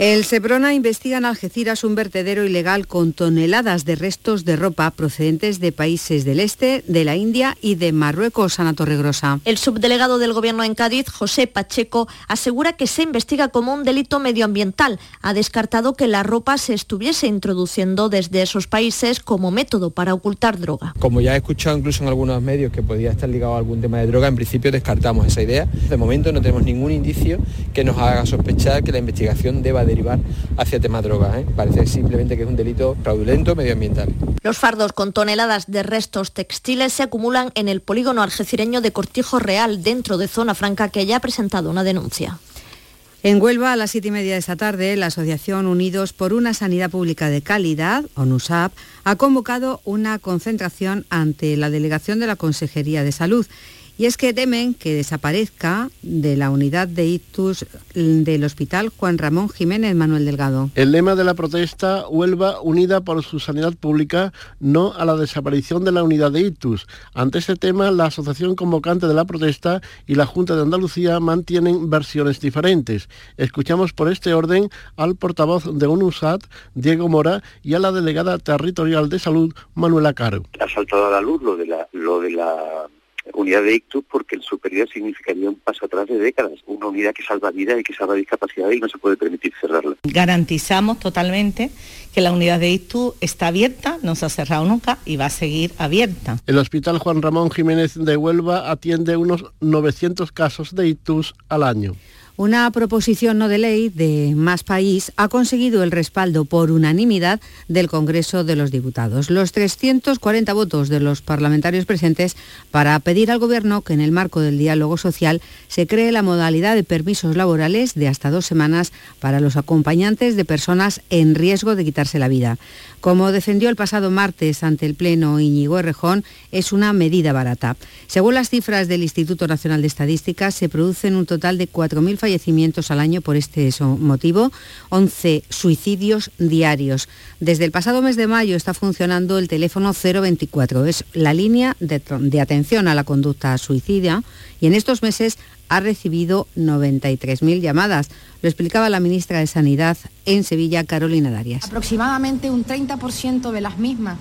El Seprona investiga en Algeciras un vertedero ilegal con toneladas de restos de ropa procedentes de países del este, de la India y de Marruecos, Ana Torregrosa. El subdelegado del Gobierno en Cádiz, José Pacheco, asegura que se investiga como un delito medioambiental. Ha descartado que la ropa se estuviese introduciendo desde esos países como método para ocultar droga. Como ya he escuchado incluso en algunos medios que podía estar ligado a algún tema de droga, en principio descartamos esa idea. De momento no tenemos ningún indicio que nos haga sospechar que la investigación deba derivar hacia tema droga. ¿eh? Parece simplemente que es un delito fraudulento medioambiental. Los fardos con toneladas de restos textiles se acumulan en el polígono algecireño de Cortijo Real, dentro de Zona Franca, que ya ha presentado una denuncia. En Huelva, a las siete y media de esta tarde, la Asociación Unidos por una Sanidad Pública de Calidad, ONUSAP, ha convocado una concentración ante la delegación de la Consejería de Salud. Y es que temen que desaparezca de la unidad de ictus del Hospital Juan Ramón Jiménez Manuel Delgado. El lema de la protesta, Huelva unida por su sanidad pública, no a la desaparición de la unidad de ictus. Ante este tema, la asociación convocante de la protesta y la Junta de Andalucía mantienen versiones diferentes. Escuchamos por este orden al portavoz de UNUSAT, Diego Mora, y a la delegada territorial de salud, Manuela Caro. Ha saltado a la luz lo de la, lo de la unidad de ictus porque el superior significaría un paso atrás de décadas, una unidad que salva vidas y que salva discapacidad y no se puede permitir cerrarla. Garantizamos totalmente que la unidad de ictus está abierta, no se ha cerrado nunca y va a seguir abierta. El Hospital Juan Ramón Jiménez de Huelva atiende unos 900 casos de ictus al año. Una proposición no de ley de Más País ha conseguido el respaldo por unanimidad del Congreso de los Diputados. Los 340 votos de los parlamentarios presentes para pedir al Gobierno que en el marco del diálogo social se cree la modalidad de permisos laborales de hasta dos semanas para los acompañantes de personas en riesgo de quitarse la vida. Como defendió el pasado martes ante el Pleno Íñigo Errejón, es una medida barata. Según las cifras del Instituto Nacional de Estadística, se producen un total de 4.000 fallecimientos al año por este motivo, 11 suicidios diarios. Desde el pasado mes de mayo está funcionando el teléfono 024, es la línea de, de atención a la conducta suicida y en estos meses ha recibido 93.000 llamadas. Lo explicaba la ministra de Sanidad en Sevilla, Carolina Darias. Aproximadamente un 30% de las mismas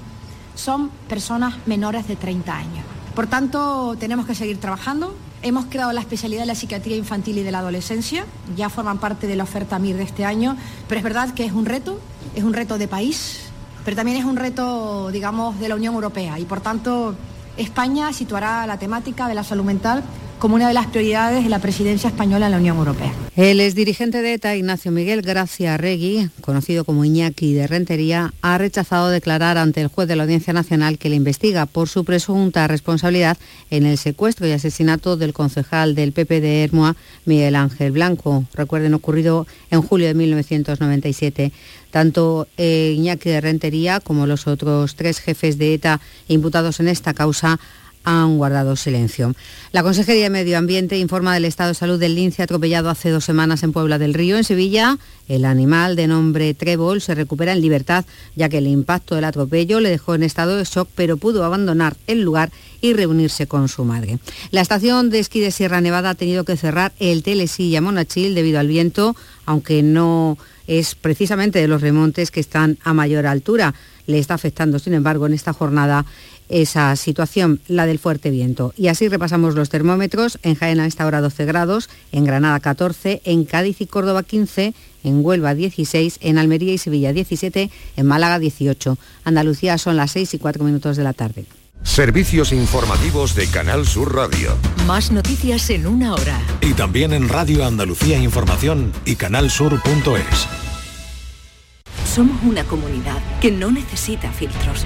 son personas menores de 30 años. Por tanto, tenemos que seguir trabajando. Hemos creado la especialidad de la psiquiatría infantil y de la adolescencia, ya forman parte de la oferta MIR de este año, pero es verdad que es un reto, es un reto de país, pero también es un reto, digamos, de la Unión Europea y por tanto España situará la temática de la salud mental como una de las prioridades de la presidencia española en la Unión Europea. El exdirigente de ETA, Ignacio Miguel Gracia Regui, conocido como Iñaki de Rentería, ha rechazado declarar ante el juez de la Audiencia Nacional que le investiga por su presunta responsabilidad en el secuestro y asesinato del concejal del PP de Hermoa, Miguel Ángel Blanco. Recuerden, ocurrido en julio de 1997. Tanto eh, Iñaki de Rentería como los otros tres jefes de ETA imputados en esta causa han guardado silencio. La Consejería de Medio Ambiente informa del estado de salud del lince atropellado hace dos semanas en Puebla del Río. En Sevilla, el animal de nombre Trébol se recupera en libertad, ya que el impacto del atropello le dejó en estado de shock, pero pudo abandonar el lugar y reunirse con su madre. La estación de esquí de Sierra Nevada ha tenido que cerrar el telesilla Monachil debido al viento, aunque no es precisamente de los remontes que están a mayor altura. Le está afectando, sin embargo, en esta jornada esa situación, la del fuerte viento. Y así repasamos los termómetros. En Jaén a esta hora 12 grados, en Granada 14, en Cádiz y Córdoba 15, en Huelva 16, en Almería y Sevilla 17, en Málaga 18. Andalucía son las 6 y 4 minutos de la tarde. Servicios informativos de Canal Sur Radio. Más noticias en una hora. Y también en Radio Andalucía Información y canalsur.es. Somos una comunidad que no necesita filtros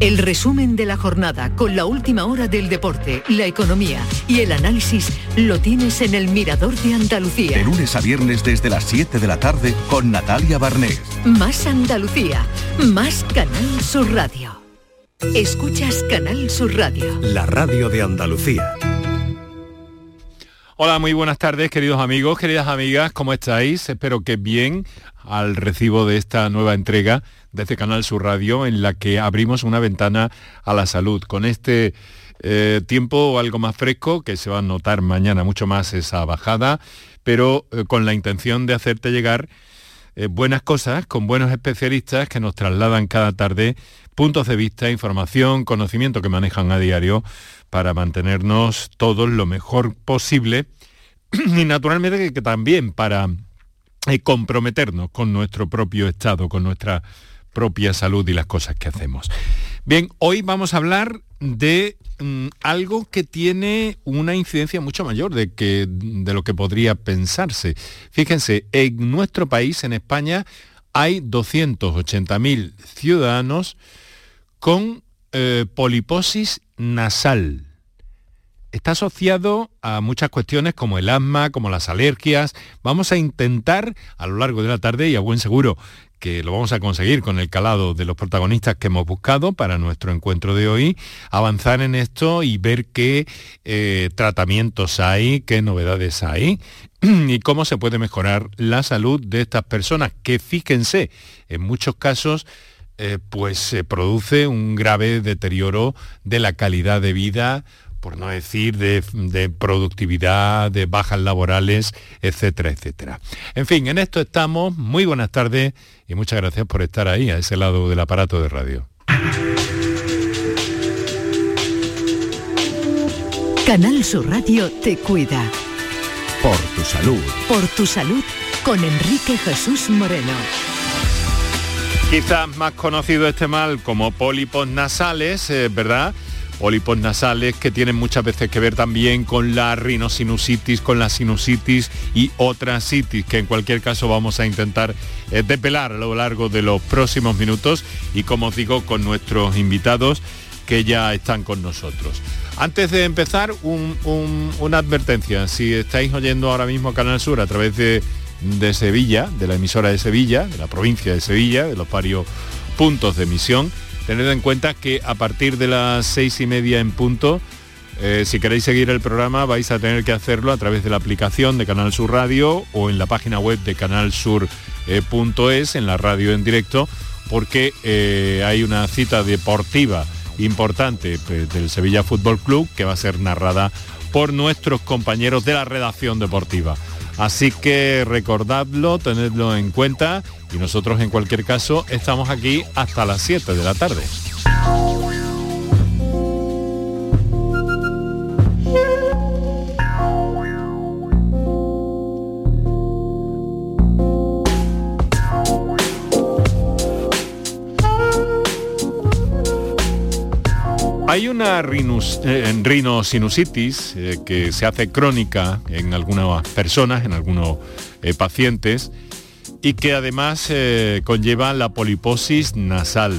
El resumen de la jornada con la última hora del deporte, la economía y el análisis lo tienes en el Mirador de Andalucía. De lunes a viernes desde las 7 de la tarde con Natalia Barnés. Más Andalucía, más Canal Sur Radio. Escuchas Canal Sur Radio. La radio de Andalucía. Hola, muy buenas tardes, queridos amigos, queridas amigas, ¿cómo estáis? Espero que bien al recibo de esta nueva entrega de este Canal Sur Radio en la que abrimos una ventana a la salud. Con este eh, tiempo algo más fresco, que se va a notar mañana mucho más esa bajada, pero eh, con la intención de hacerte llegar eh, buenas cosas con buenos especialistas que nos trasladan cada tarde puntos de vista, información, conocimiento que manejan a diario para mantenernos todos lo mejor posible y naturalmente que también para comprometernos con nuestro propio estado, con nuestra propia salud y las cosas que hacemos. Bien, hoy vamos a hablar de mm, algo que tiene una incidencia mucho mayor de, que, de lo que podría pensarse. Fíjense, en nuestro país, en España, hay 280.000 ciudadanos con eh, poliposis nasal. Está asociado a muchas cuestiones como el asma, como las alergias. Vamos a intentar a lo largo de la tarde y a buen seguro que lo vamos a conseguir con el calado de los protagonistas que hemos buscado para nuestro encuentro de hoy, avanzar en esto y ver qué eh, tratamientos hay, qué novedades hay y cómo se puede mejorar la salud de estas personas, que fíjense, en muchos casos eh, pues se produce un grave deterioro de la calidad de vida, por no decir de, productividad, de bajas laborales, etcétera, etcétera. En fin, en esto estamos. Muy buenas tardes y muchas gracias por estar ahí, a ese lado del aparato de radio. Canal Sur Radio te cuida. Por tu salud. Por tu salud con Enrique Jesús Moreno. Quizás más conocido este mal como pólipos nasales, eh, ¿verdad? Pólipos nasales que tienen muchas veces que ver también con la rinosinusitis, con la sinusitis y otras citis, que en cualquier caso vamos a intentar eh, depelar a lo largo de los próximos minutos y como os digo con nuestros invitados que ya están con nosotros. Antes de empezar, una advertencia. Si estáis oyendo ahora mismo Canal Sur a través de Sevilla, de la emisora de Sevilla, de la provincia de Sevilla, de los varios puntos de emisión, Tened en cuenta que a partir de las seis y media en punto, eh, si queréis seguir el programa vais a tener que hacerlo a través de la aplicación de Canal Sur Radio o en la página web de canalsur.es, eh, en la radio en directo, porque eh, hay una cita deportiva importante del Sevilla Fútbol Club que va a ser narrada por nuestros compañeros de la redacción deportiva. Así que recordadlo, tenedlo en cuenta y nosotros en cualquier caso estamos aquí hasta las 7 de la tarde. Hay una eh, rinosinusitis eh, que se hace crónica en algunas personas, en algunos eh, pacientes, y que además conlleva la poliposis nasal.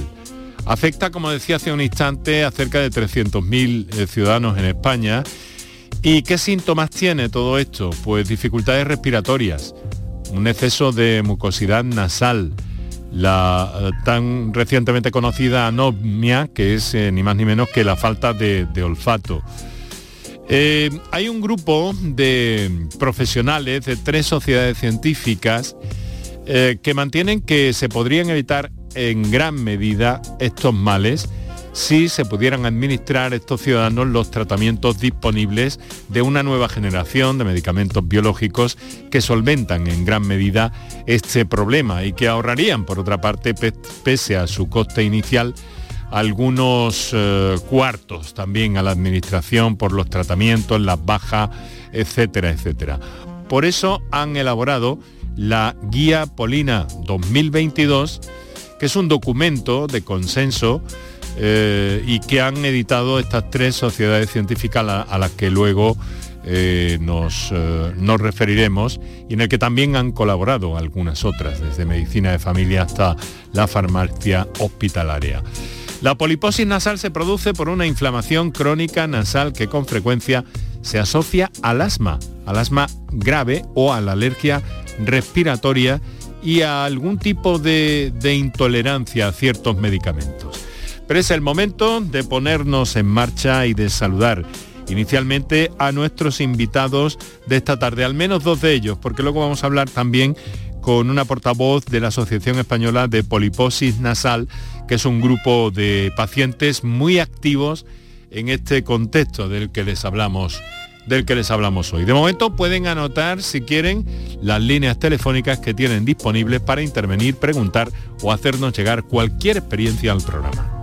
Afecta, como decía hace un instante, a cerca de 300.000 ciudadanos en España. ¿Y qué síntomas tiene todo esto? Pues dificultades respiratorias, un exceso de mucosidad nasal, la eh, tan recientemente conocida anomia, que es eh, ni más ni menos que la falta de, olfato. Eh, hay un grupo de profesionales de tres sociedades científicas que mantienen que se podrían evitar en gran medida estos males si se pudieran administrar estos ciudadanos los tratamientos disponibles de una nueva generación de medicamentos biológicos que solventan en gran medida este problema y que ahorrarían, por otra parte, pese a su coste inicial, algunos eh, cuartos también a la administración por los tratamientos, las bajas, etcétera, etcétera. Por eso han elaborado la Guía Polina 2022, que es un documento de consenso eh, y que han editado estas tres sociedades científicas a, las que luego eh, nos, eh, nos, referiremos y en el que también han colaborado algunas otras, desde medicina de familia hasta la farmacia hospitalaria. La poliposis nasal se produce por una inflamación crónica nasal que con frecuencia se asocia al asma, al asma grave o a la alergia respiratoria y a algún tipo de, de intolerancia a ciertos medicamentos. Pero es el momento de ponernos en marcha y de saludar inicialmente a nuestros invitados de esta tarde, al menos dos de ellos, porque luego vamos a hablar también con una portavoz de la Asociación Española de Poliposis Nasal, que es un grupo de pacientes muy activos en este contexto del que les hablamos del que les hablamos hoy. De momento pueden anotar, si quieren, las líneas telefónicas que tienen disponibles para intervenir, preguntar o hacernos llegar cualquier experiencia al programa.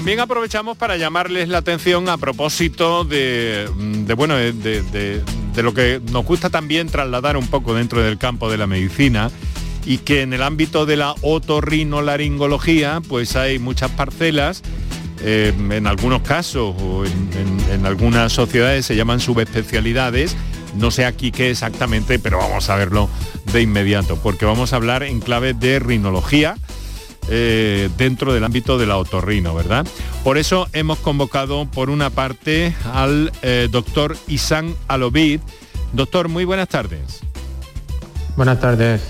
También aprovechamos para llamarles la atención a propósito de, bueno, de, lo que nos gusta también trasladar un poco dentro del campo de la medicina y que en el ámbito de la otorrinolaringología pues hay muchas parcelas eh, en algunos casos o en, algunas sociedades se llaman subespecialidades. No sé aquí qué exactamente, pero vamos a verlo de inmediato, porque vamos a hablar en clave de rinología. Eh, dentro del ámbito de la otorrino, ¿verdad? Por eso hemos convocado por una parte al eh, doctor Isan Alovid. Doctor, muy buenas tardes. Buenas tardes.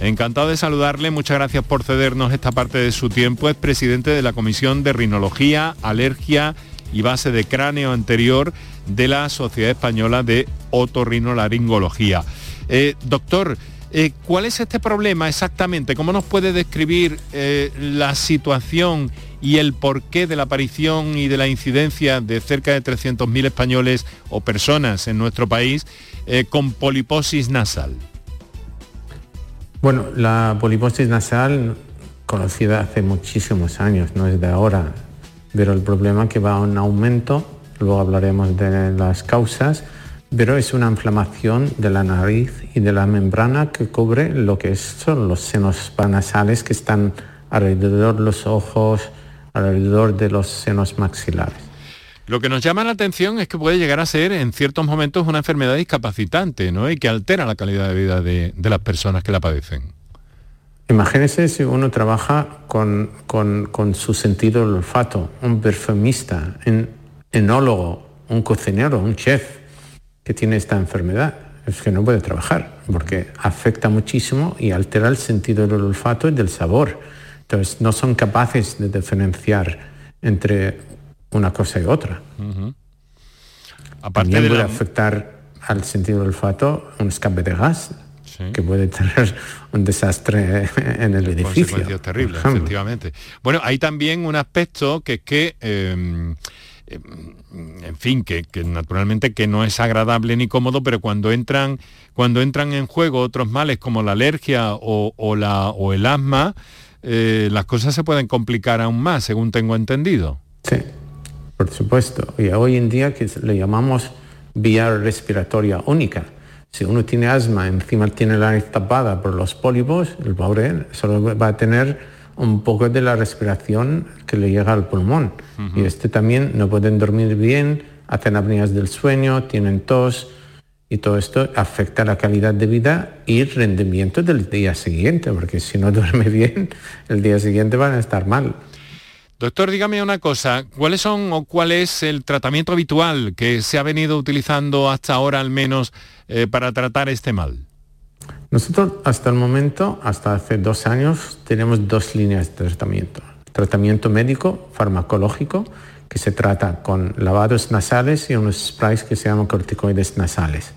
Encantado de saludarle, muchas gracias por cedernos esta parte de su tiempo. Es presidente de la Comisión de Rinología, Alergia y Base de Cráneo Anterior de la Sociedad Española de Otorrinolaringología. Eh, doctor, eh, ¿cuál es este problema exactamente? ¿Cómo nos puede describir eh, la situación y el porqué de la aparición y de la incidencia de cerca de 300.000 españoles o personas en nuestro país con poliposis nasal? Bueno, la poliposis nasal, conocida hace muchísimos años, no es de ahora, pero el problema es que va a un aumento, luego hablaremos de las causas, pero es una inflamación de la nariz y de la membrana que cubre lo que son los senos panasales que están alrededor de los ojos, alrededor de los senos maxilares. Lo que nos llama la atención es que puede llegar a ser en ciertos momentos una enfermedad discapacitante ¿no? y que altera la calidad de vida de, las personas que la padecen. Imagínese si uno trabaja con, su sentido del olfato, un perfumista, un enólogo, un cocinero, un chef que tiene esta enfermedad. Es que no puede trabajar porque afecta muchísimo y altera el sentido del olfato y del sabor. Entonces no son capaces de diferenciar entre una cosa y otra. Aparte También puede afectar al sentido del olfato un escape de gas, que puede tener un desastre en el edificio. Consecuencias terribles, efectivamente. Bueno, hay también un aspecto que es que... Em, en fin, que, naturalmente que no es agradable ni cómodo, pero cuando entran, cuando entran en juego otros males como la alergia o, la, o el asma, eh, las cosas se pueden complicar aún más, según tengo entendido. Sí, por supuesto. Y hoy en día que le llamamos vía respiratoria única. Si uno tiene asma, encima tiene la nariz tapada por los pólipos, el pobre solo va a tener un poco de la respiración que le llega al pulmón. Y este también no pueden dormir bien, hacen apneas del sueño, tienen tos y todo esto afecta la calidad de vida y rendimiento del día siguiente, porque si no duerme bien, el día siguiente van a estar mal. Doctor, dígame una cosa, ¿cuáles son o cuál es el tratamiento habitual que se ha venido utilizando hasta ahora al menos eh, para tratar este mal? Nosotros hasta el momento, hasta hace dos años, tenemos dos líneas de tratamiento. Tratamiento médico, farmacológico, que se trata con lavados nasales y unos sprays que se llaman corticoides nasales.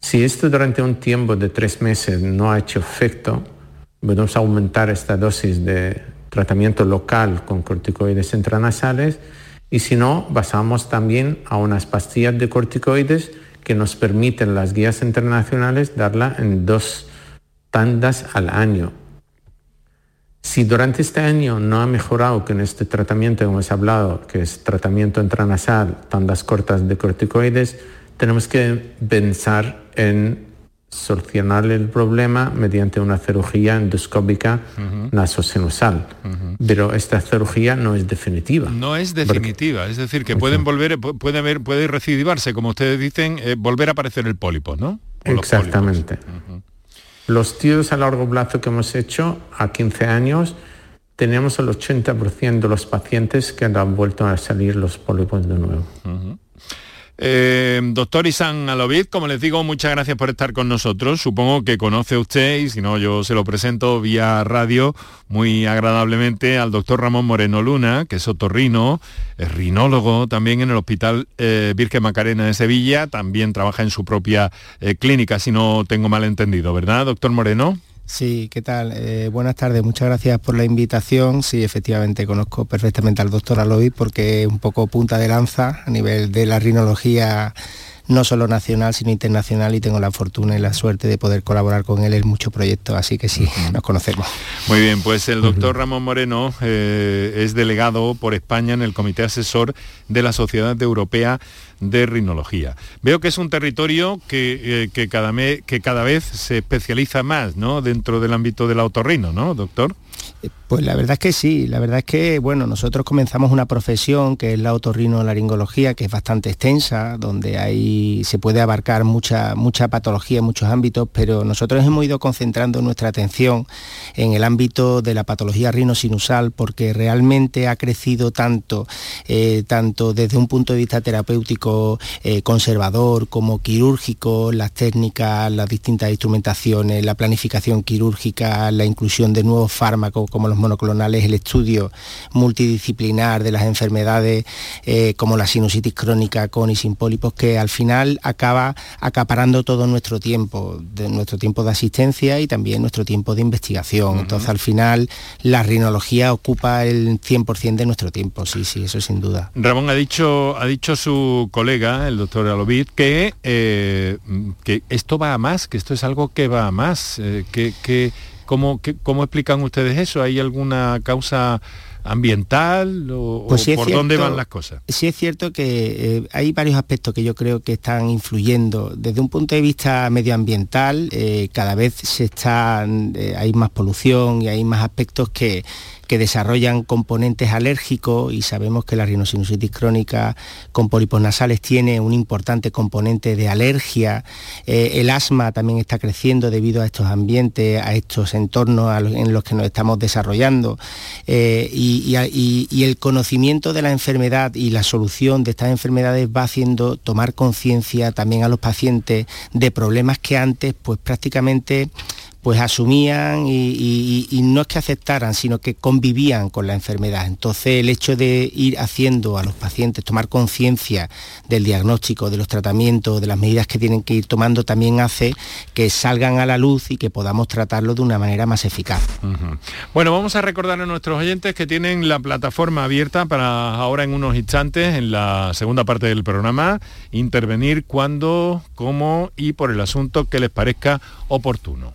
Si esto durante un tiempo de tres meses no ha hecho efecto, podemos aumentar esta dosis de tratamiento local con corticoides intranasales y si no, basamos también a unas pastillas de corticoides que nos permiten las guías internacionales darla en dos tandas al año. Si durante este año no ha mejorado con este tratamiento que hemos hablado, que es tratamiento intranasal, tandas cortas de corticoides, tenemos que pensar en solucionar el problema mediante una cirugía endoscópica nasosinusal. Pero esta cirugía no es definitiva. No es definitiva, es decir, que pueden volver, puede haber, puede recidivarse, como ustedes dicen, eh, volver a aparecer el pólipo, ¿no? Exactamente. Los estudios a largo plazo que hemos hecho a 15 años, tenemos el 80% de los pacientes que han vuelto a salir los pólipos de nuevo. Eh, doctor Isan Alovid, como les digo, muchas gracias por estar con nosotros. Supongo que conoce usted, y si no, yo se lo presento vía radio muy agradablemente al doctor Ramón Moreno Luna, que es otorrino, es rinólogo también en el Hospital eh, Virgen Macarena de Sevilla, también trabaja en su propia eh, clínica, si no tengo mal entendido, ¿verdad, doctor Moreno? Sí, ¿qué tal? Eh, buenas tardes, muchas gracias por la invitación. Sí, efectivamente, conozco perfectamente al doctor Aloy porque es un poco punta de lanza a nivel de la rinología no solo nacional, sino internacional y tengo la fortuna y la suerte de poder colaborar con él en muchos proyectos, así que sí, nos conocemos. Muy bien, pues el doctor Ramón Moreno eh, es delegado por España en el Comité Asesor de la Sociedad Europea de Rinología. Veo que es un territorio que, eh, cada, que cada vez se especializa más ¿no? dentro del ámbito del autorrino, ¿no, doctor? Pues la verdad es que sí, la verdad es que, bueno, nosotros comenzamos una profesión que es la otorrinolaringología, que es bastante extensa, donde ahí se puede abarcar mucha, mucha patología en muchos ámbitos, pero nosotros hemos ido concentrando nuestra atención en el ámbito de la patología rinosinusal, porque realmente ha crecido tanto, eh, tanto desde un punto de vista terapéutico eh, conservador como quirúrgico, las técnicas, las distintas instrumentaciones, la planificación quirúrgica, la inclusión de nuevos fármacos como los monoclonales, el estudio multidisciplinar de las enfermedades eh, como la sinusitis crónica con y sin pólipos, que al final acaba acaparando todo nuestro tiempo, de nuestro tiempo de asistencia y también nuestro tiempo de investigación. Entonces al final la rinología ocupa el 100% de nuestro tiempo, sí, sí, eso sin duda. Ramón ha dicho, ha dicho su colega, el doctor Alovid, que, eh, que esto va a más, que esto es algo que va a más, eh, que, que ¿Cómo, ¿Cómo explican ustedes eso? ¿Hay alguna causa ambiental o, pues por dónde van las cosas? Sí es cierto que eh, hay varios aspectos que yo creo que están influyendo. Desde un punto de vista medioambiental, eh, cada vez se está, eh, hay más polución y hay más aspectos que, que desarrollan componentes alérgicos y sabemos que la rinosinusitis crónica con pólipos nasales tiene un importante componente de alergia. Eh, el asma también está creciendo debido a estos ambientes, a estos entornos en los que nos estamos desarrollando. Eh, y, y, el conocimiento de la enfermedad y la solución de estas enfermedades va haciendo tomar conciencia también a los pacientes de problemas que antes pues prácticamente pues asumían y, no es que aceptaran, sino que convivían con la enfermedad. Entonces el hecho de ir haciendo a los pacientes tomar conciencia del diagnóstico, de los tratamientos, de las medidas que tienen que ir tomando, también hace que salgan a la luz y que podamos tratarlo de una manera más eficaz. Bueno, vamos a recordar a nuestros oyentes que tienen la plataforma abierta para ahora en unos instantes, en la segunda parte del programa, intervenir cuando, cómo y por el asunto que les parezca oportuno.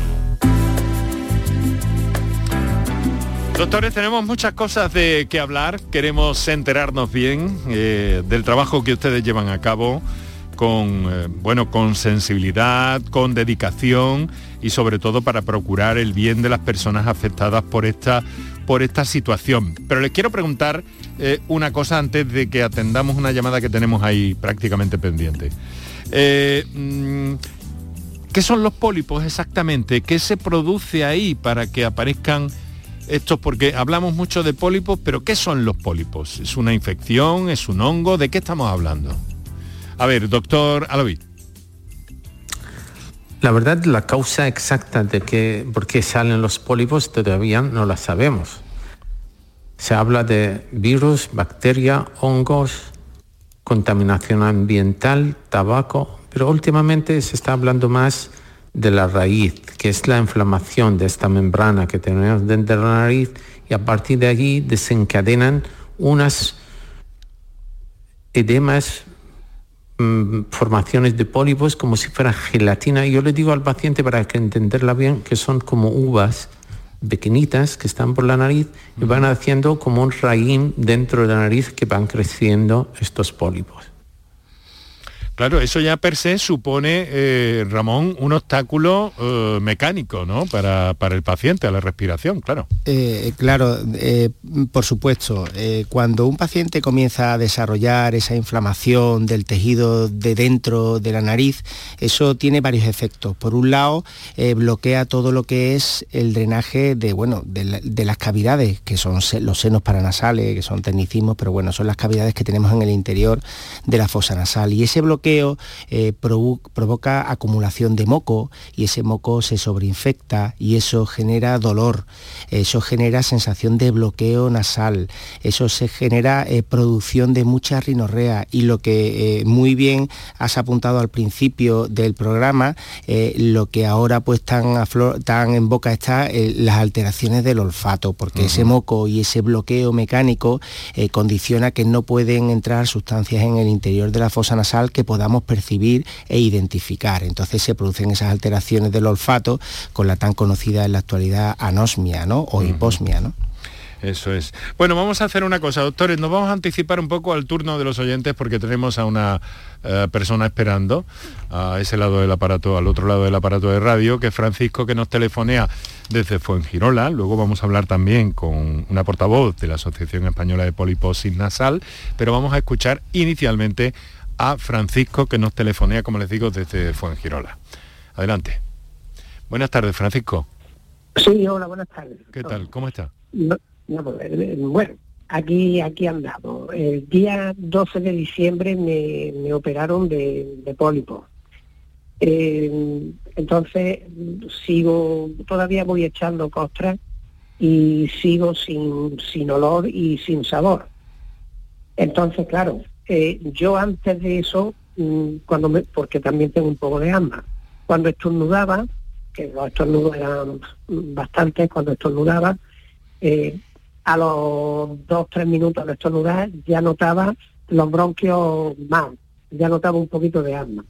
Doctores, tenemos muchas cosas de que hablar, queremos enterarnos bien eh, del trabajo que ustedes llevan a cabo con, eh, bueno, con sensibilidad, con dedicación y sobre todo para procurar el bien de las personas afectadas por esta, por esta situación. Pero les quiero preguntar eh, una cosa antes de que atendamos una llamada que tenemos ahí prácticamente pendiente. Mm, ¿Qué son los pólipos exactamente? ¿Qué se produce ahí para que aparezcan esto porque hablamos mucho de pólipos, pero ¿qué son los pólipos? ¿Es una infección? ¿Es un hongo? ¿De qué estamos hablando? A ver, doctor Aloví. La verdad, la causa exacta de que, por qué salen los pólipos todavía no la sabemos. Se habla de virus, bacteria, hongos, contaminación ambiental, tabaco, Pero últimamente se está hablando más de la raíz, que es la inflamación de esta membrana que tenemos dentro de la nariz y a partir de allí desencadenan unas edemas, mm, formaciones de pólipos como si fuera gelatina. Yo le digo al paciente para que entenderla bien que son como uvas pequeñitas que están por la nariz y van haciendo como un raíz dentro de la nariz que van creciendo estos pólipos. Claro, eso ya per se supone, eh, Ramón, un obstáculo eh, mecánico, ¿no? Para, el paciente, a la respiración, claro. Eh, claro, por supuesto. cuando un paciente comienza a desarrollar esa inflamación del tejido de dentro de la nariz, eso tiene varios efectos. Por un lado, bloquea todo lo que es el drenaje de, bueno, de, las cavidades, que son los senos paranasales, que son tecnicismos, pero bueno, son las cavidades que tenemos en el interior de la fosa nasal. Y ese bloqueo eh, provoca acumulación de moco y ese moco se sobreinfecta y eso genera dolor, eso genera sensación de bloqueo nasal, eso se genera eh, producción de mucha rinorrea y lo que eh, muy bien has apuntado al principio del programa, lo que ahora pues tan, tan en boca está las alteraciones del olfato, porque ese moco y ese bloqueo mecánico condiciona que no pueden entrar sustancias en el interior de la fosa nasal que podamos percibir e identificar. Entonces se producen esas alteraciones del olfato con la tan conocida en la actualidad anosmia ¿no? o hiposmia. ¿no? Eso es. Bueno, vamos a hacer una cosa, doctores, nos vamos a anticipar un poco al turno de los oyentes porque tenemos a una eh, persona esperando a ese lado del aparato, al otro lado del aparato de radio, que es Francisco, que nos telefonea desde Fuengirola. Luego vamos a hablar también con una portavoz de la Asociación Española de Poliposis Nasal, pero vamos a escuchar inicialmente a Francisco que nos telefonea, como les digo, desde Fuengirola. Adelante. Buenas tardes, Francisco. Sí, hola, buenas tardes. ¿Qué tal? ¿Cómo está? Pues, eh, bueno, aquí, aquí andamos. El día 12 de diciembre me, operaron de, de pólipo. Eh, entonces sigo, todavía voy echando costras y sigo sin, sin olor y sin sabor. Entonces, claro, yo antes de eso, mm, cuando porque también tengo un poco de asma, cuando estornudaba, que los estornudos eran bastantes, cuando estornudaba, eh, a los dos, tres minutos de estornudar ya notaba los bronquios mal, ya notaba un poquito de asma.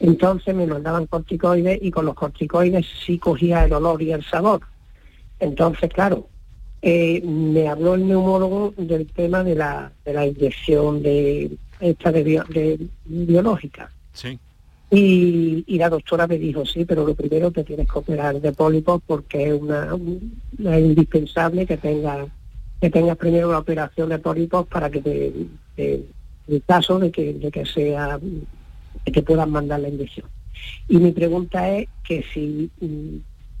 Entonces me mandaban corticoides y con los corticoides sí cogía el olor y el sabor. Entonces, claro, eh, me habló el neumólogo del tema de la, de la inyección de esta de, biológica. Sí. Y, la doctora me dijo, sí, pero lo primero te tienes que operar de pólipos porque es una, indispensable que tenga que tengas primero la operación de pólipos para que te, en caso de que, de que sea de que puedan mandar la inyección. Y mi pregunta es que si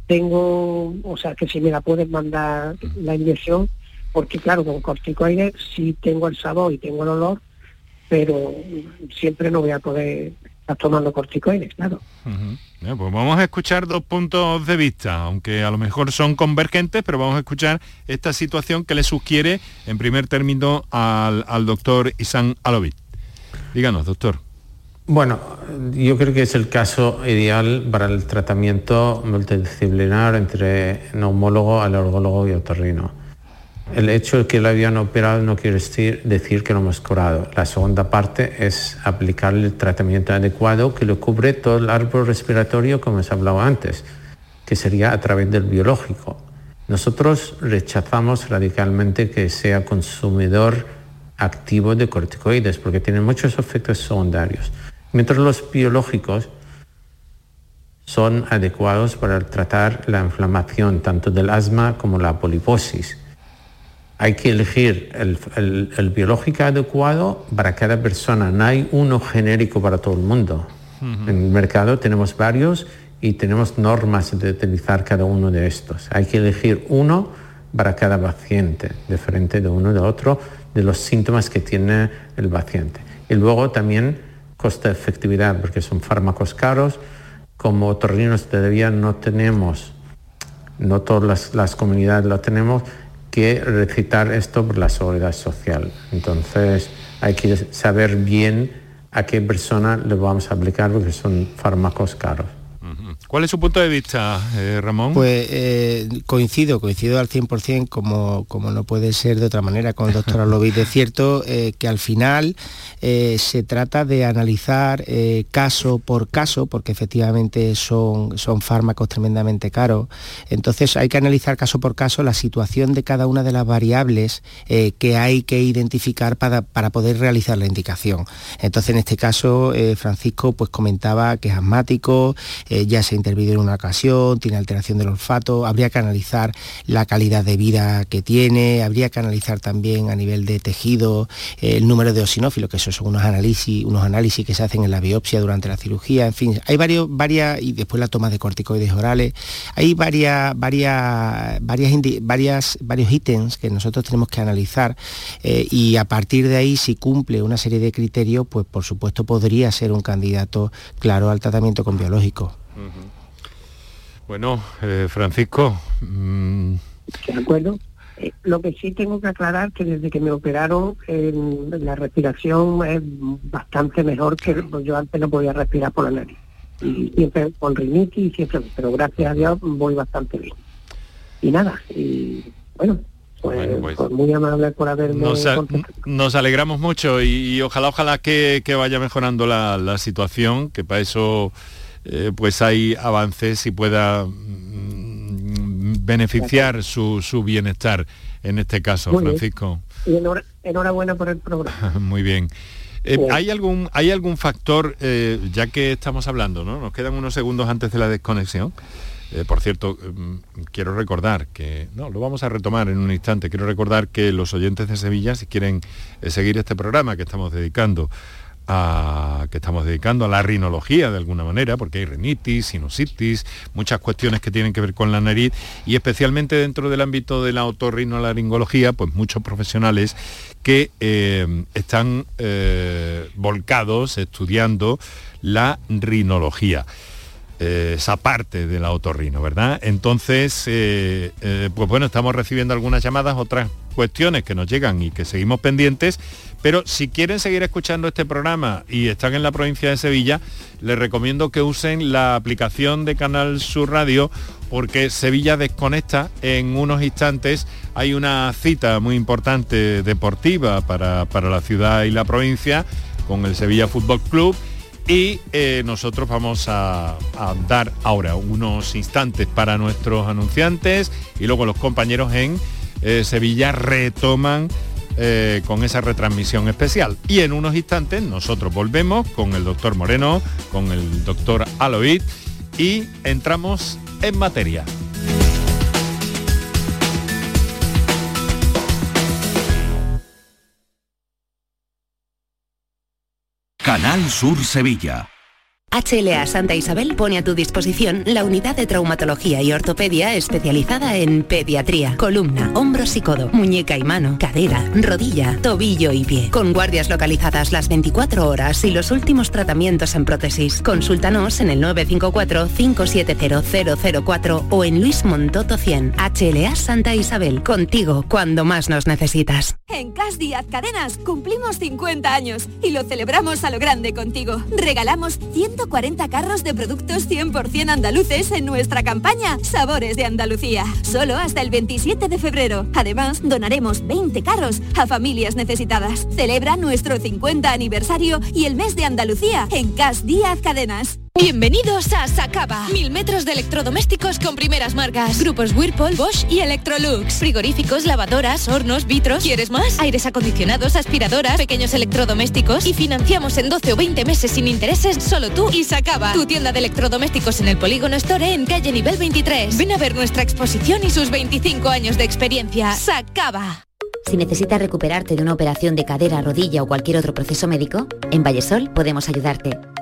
tengo, o sea, que si me la pueden mandar la inyección, porque claro, con corticoides sí tengo el sabor y tengo el olor, pero siempre no voy a poder estar tomando corticoides, claro. pues vamos a escuchar dos puntos de vista, aunque a lo mejor son convergentes, pero vamos a escuchar esta situación que le sugiere en primer término al, al doctor Isan Alovit. Díganos, doctor. Bueno, yo creo que es el caso ideal para el tratamiento multidisciplinar entre neumólogo, alergólogo y otorrino. El hecho de que lo habían operado no quiere decir, que lo hemos curado. La segunda parte es aplicar el tratamiento adecuado que lo cubre todo el árbol respiratorio, como os hablaba antes, que sería a través del biológico. Nosotros rechazamos radicalmente que sea consumidor activo de corticoides porque tiene muchos efectos secundarios mientras los biológicos son adecuados para tratar la inflamación tanto del asma como la poliposis. Hay que elegir el, biológico adecuado para cada persona, no hay uno genérico para todo el mundo. En el mercado tenemos varios y tenemos normas de utilizar cada uno de estos. Hay que elegir uno para cada paciente, diferente de uno de otro, de los síntomas que tiene el paciente. Y luego también coste-efectividad, porque son fármacos caros. Como torrinos todavía no tenemos, no todas las, comunidades lo tenemos, que recitar esto por la seguridad social. Entonces hay que saber bien a qué persona le vamos a aplicar porque son fármacos caros. ¿Cuál es su punto de vista, eh, Ramón? Pues eh, coincido, coincido al 100% como, como no puede ser de otra manera con el doctor Alovid. Es cierto eh, que al final se trata de analizar caso por caso, porque efectivamente son, son fármacos tremendamente caros. Entonces hay que analizar caso por caso la situación de cada una de las variables que hay que identificar para, para, poder realizar la indicación. Entonces en este caso Francisco pues comentaba que es asmático, ya se intervenido en una ocasión, tiene alteración del olfato, habría que analizar la calidad de vida que tiene, habría que analizar también a nivel de tejido eh, el número de osinófilos, que esos son unos análisis, unos análisis que se hacen en la biopsia durante la cirugía, en fin, hay varios, varias, y después la toma de corticoides orales, hay varias, varias, varias, varias varios ítems que nosotros tenemos que analizar eh, y a partir de ahí, si cumple una serie de criterios, pues por supuesto podría ser un candidato claro al tratamiento con Bueno, eh, Francisco. Mm, de acuerdo. Eh, lo que sí tengo que aclarar que desde que me operaron la respiración es bastante mejor que pues yo antes no podía respirar por la nariz. Y siempre con rinitis, siempre, pero gracias a Dios voy bastante bien. Y nada, y bueno, pues, pues, pues muy amable por haberme nos, nos alegramos mucho y, ojalá ojalá que, vaya mejorando la, la situación que para eso eh, pues hay avances y pueda mm, beneficiar su, bienestar en este caso, Francisco. Y enhorabuena por el programa. Muy bien. Eh, ¿hay, algún, ¿Hay algún factor, eh, ya que estamos hablando, ¿no? nos quedan unos segundos antes de la desconexión? por cierto, mm, quiero recordar que, no, lo vamos a retomar en un instante, quiero recordar que los oyentes de Sevilla, si quieren seguir este programa que estamos dedicando que estamos dedicando a la rinología de alguna manera, porque hay rinitis, sinusitis, muchas cuestiones que tienen que ver con la nariz y especialmente dentro del ámbito de la otorrinolaringología, pues muchos profesionales que eh, están eh, volcados estudiando la rinología. Eh, esa parte de la otorrino, ¿verdad? Entonces, pues bueno, estamos recibiendo algunas llamadas, otras cuestiones que nos llegan y que seguimos pendientes, pero si quieren seguir escuchando este programa y están en la provincia de Sevilla, les recomiendo que usen la aplicación de Canal Sur Radio porque Sevilla desconecta en unos instantes. Hay una cita muy importante deportiva para, la ciudad y la provincia con el Sevilla Fútbol Club y eh, nosotros vamos a, dar ahora unos instantes para nuestros anunciantes y luego los compañeros en eh, Sevilla retoman eh, con esa retransmisión especial. Y en unos instantes nosotros volvemos con el doctor Moreno, con el doctor Aloid y entramos en materia. Canal Sur Sevilla. HLA Santa Isabel pone a tu disposición la unidad de traumatología y ortopedia especializada en pediatría, columna, hombros y codo, muñeca y mano, cadera, rodilla, tobillo y pie. Con guardias localizadas las 24 horas y los últimos tratamientos en prótesis. Consúltanos en el 954-570004 o en Luis Montoto 100. HLA Santa Isabel, contigo cuando más nos necesitas. En Cas Díaz Cadenas cumplimos 50 años y lo celebramos a lo grande contigo. Regalamos 100 40 carros de productos 100% andaluces en nuestra campaña Sabores de Andalucía. Solo hasta el 27 de febrero. Además, donaremos 20 carros a familias necesitadas. Celebra nuestro 50 aniversario y el mes de Andalucía en Cas Díaz Cadenas. Bienvenidos a Sacaba. Mil metros de electrodomésticos con primeras marcas. Grupos Whirlpool, Bosch y Electrolux. Frigoríficos, lavadoras, hornos, vitros. ¿Quieres más? Aires acondicionados, aspiradoras, pequeños electrodomésticos. Y financiamos en 12 o 20 meses sin intereses solo tú y Sacaba. Tu tienda de electrodomésticos en el Polígono Store en calle nivel 23. Ven a ver nuestra exposición y sus 25 años de experiencia. Sacaba. Si necesitas recuperarte de una operación de cadera, rodilla o cualquier otro proceso médico, en Vallesol podemos ayudarte.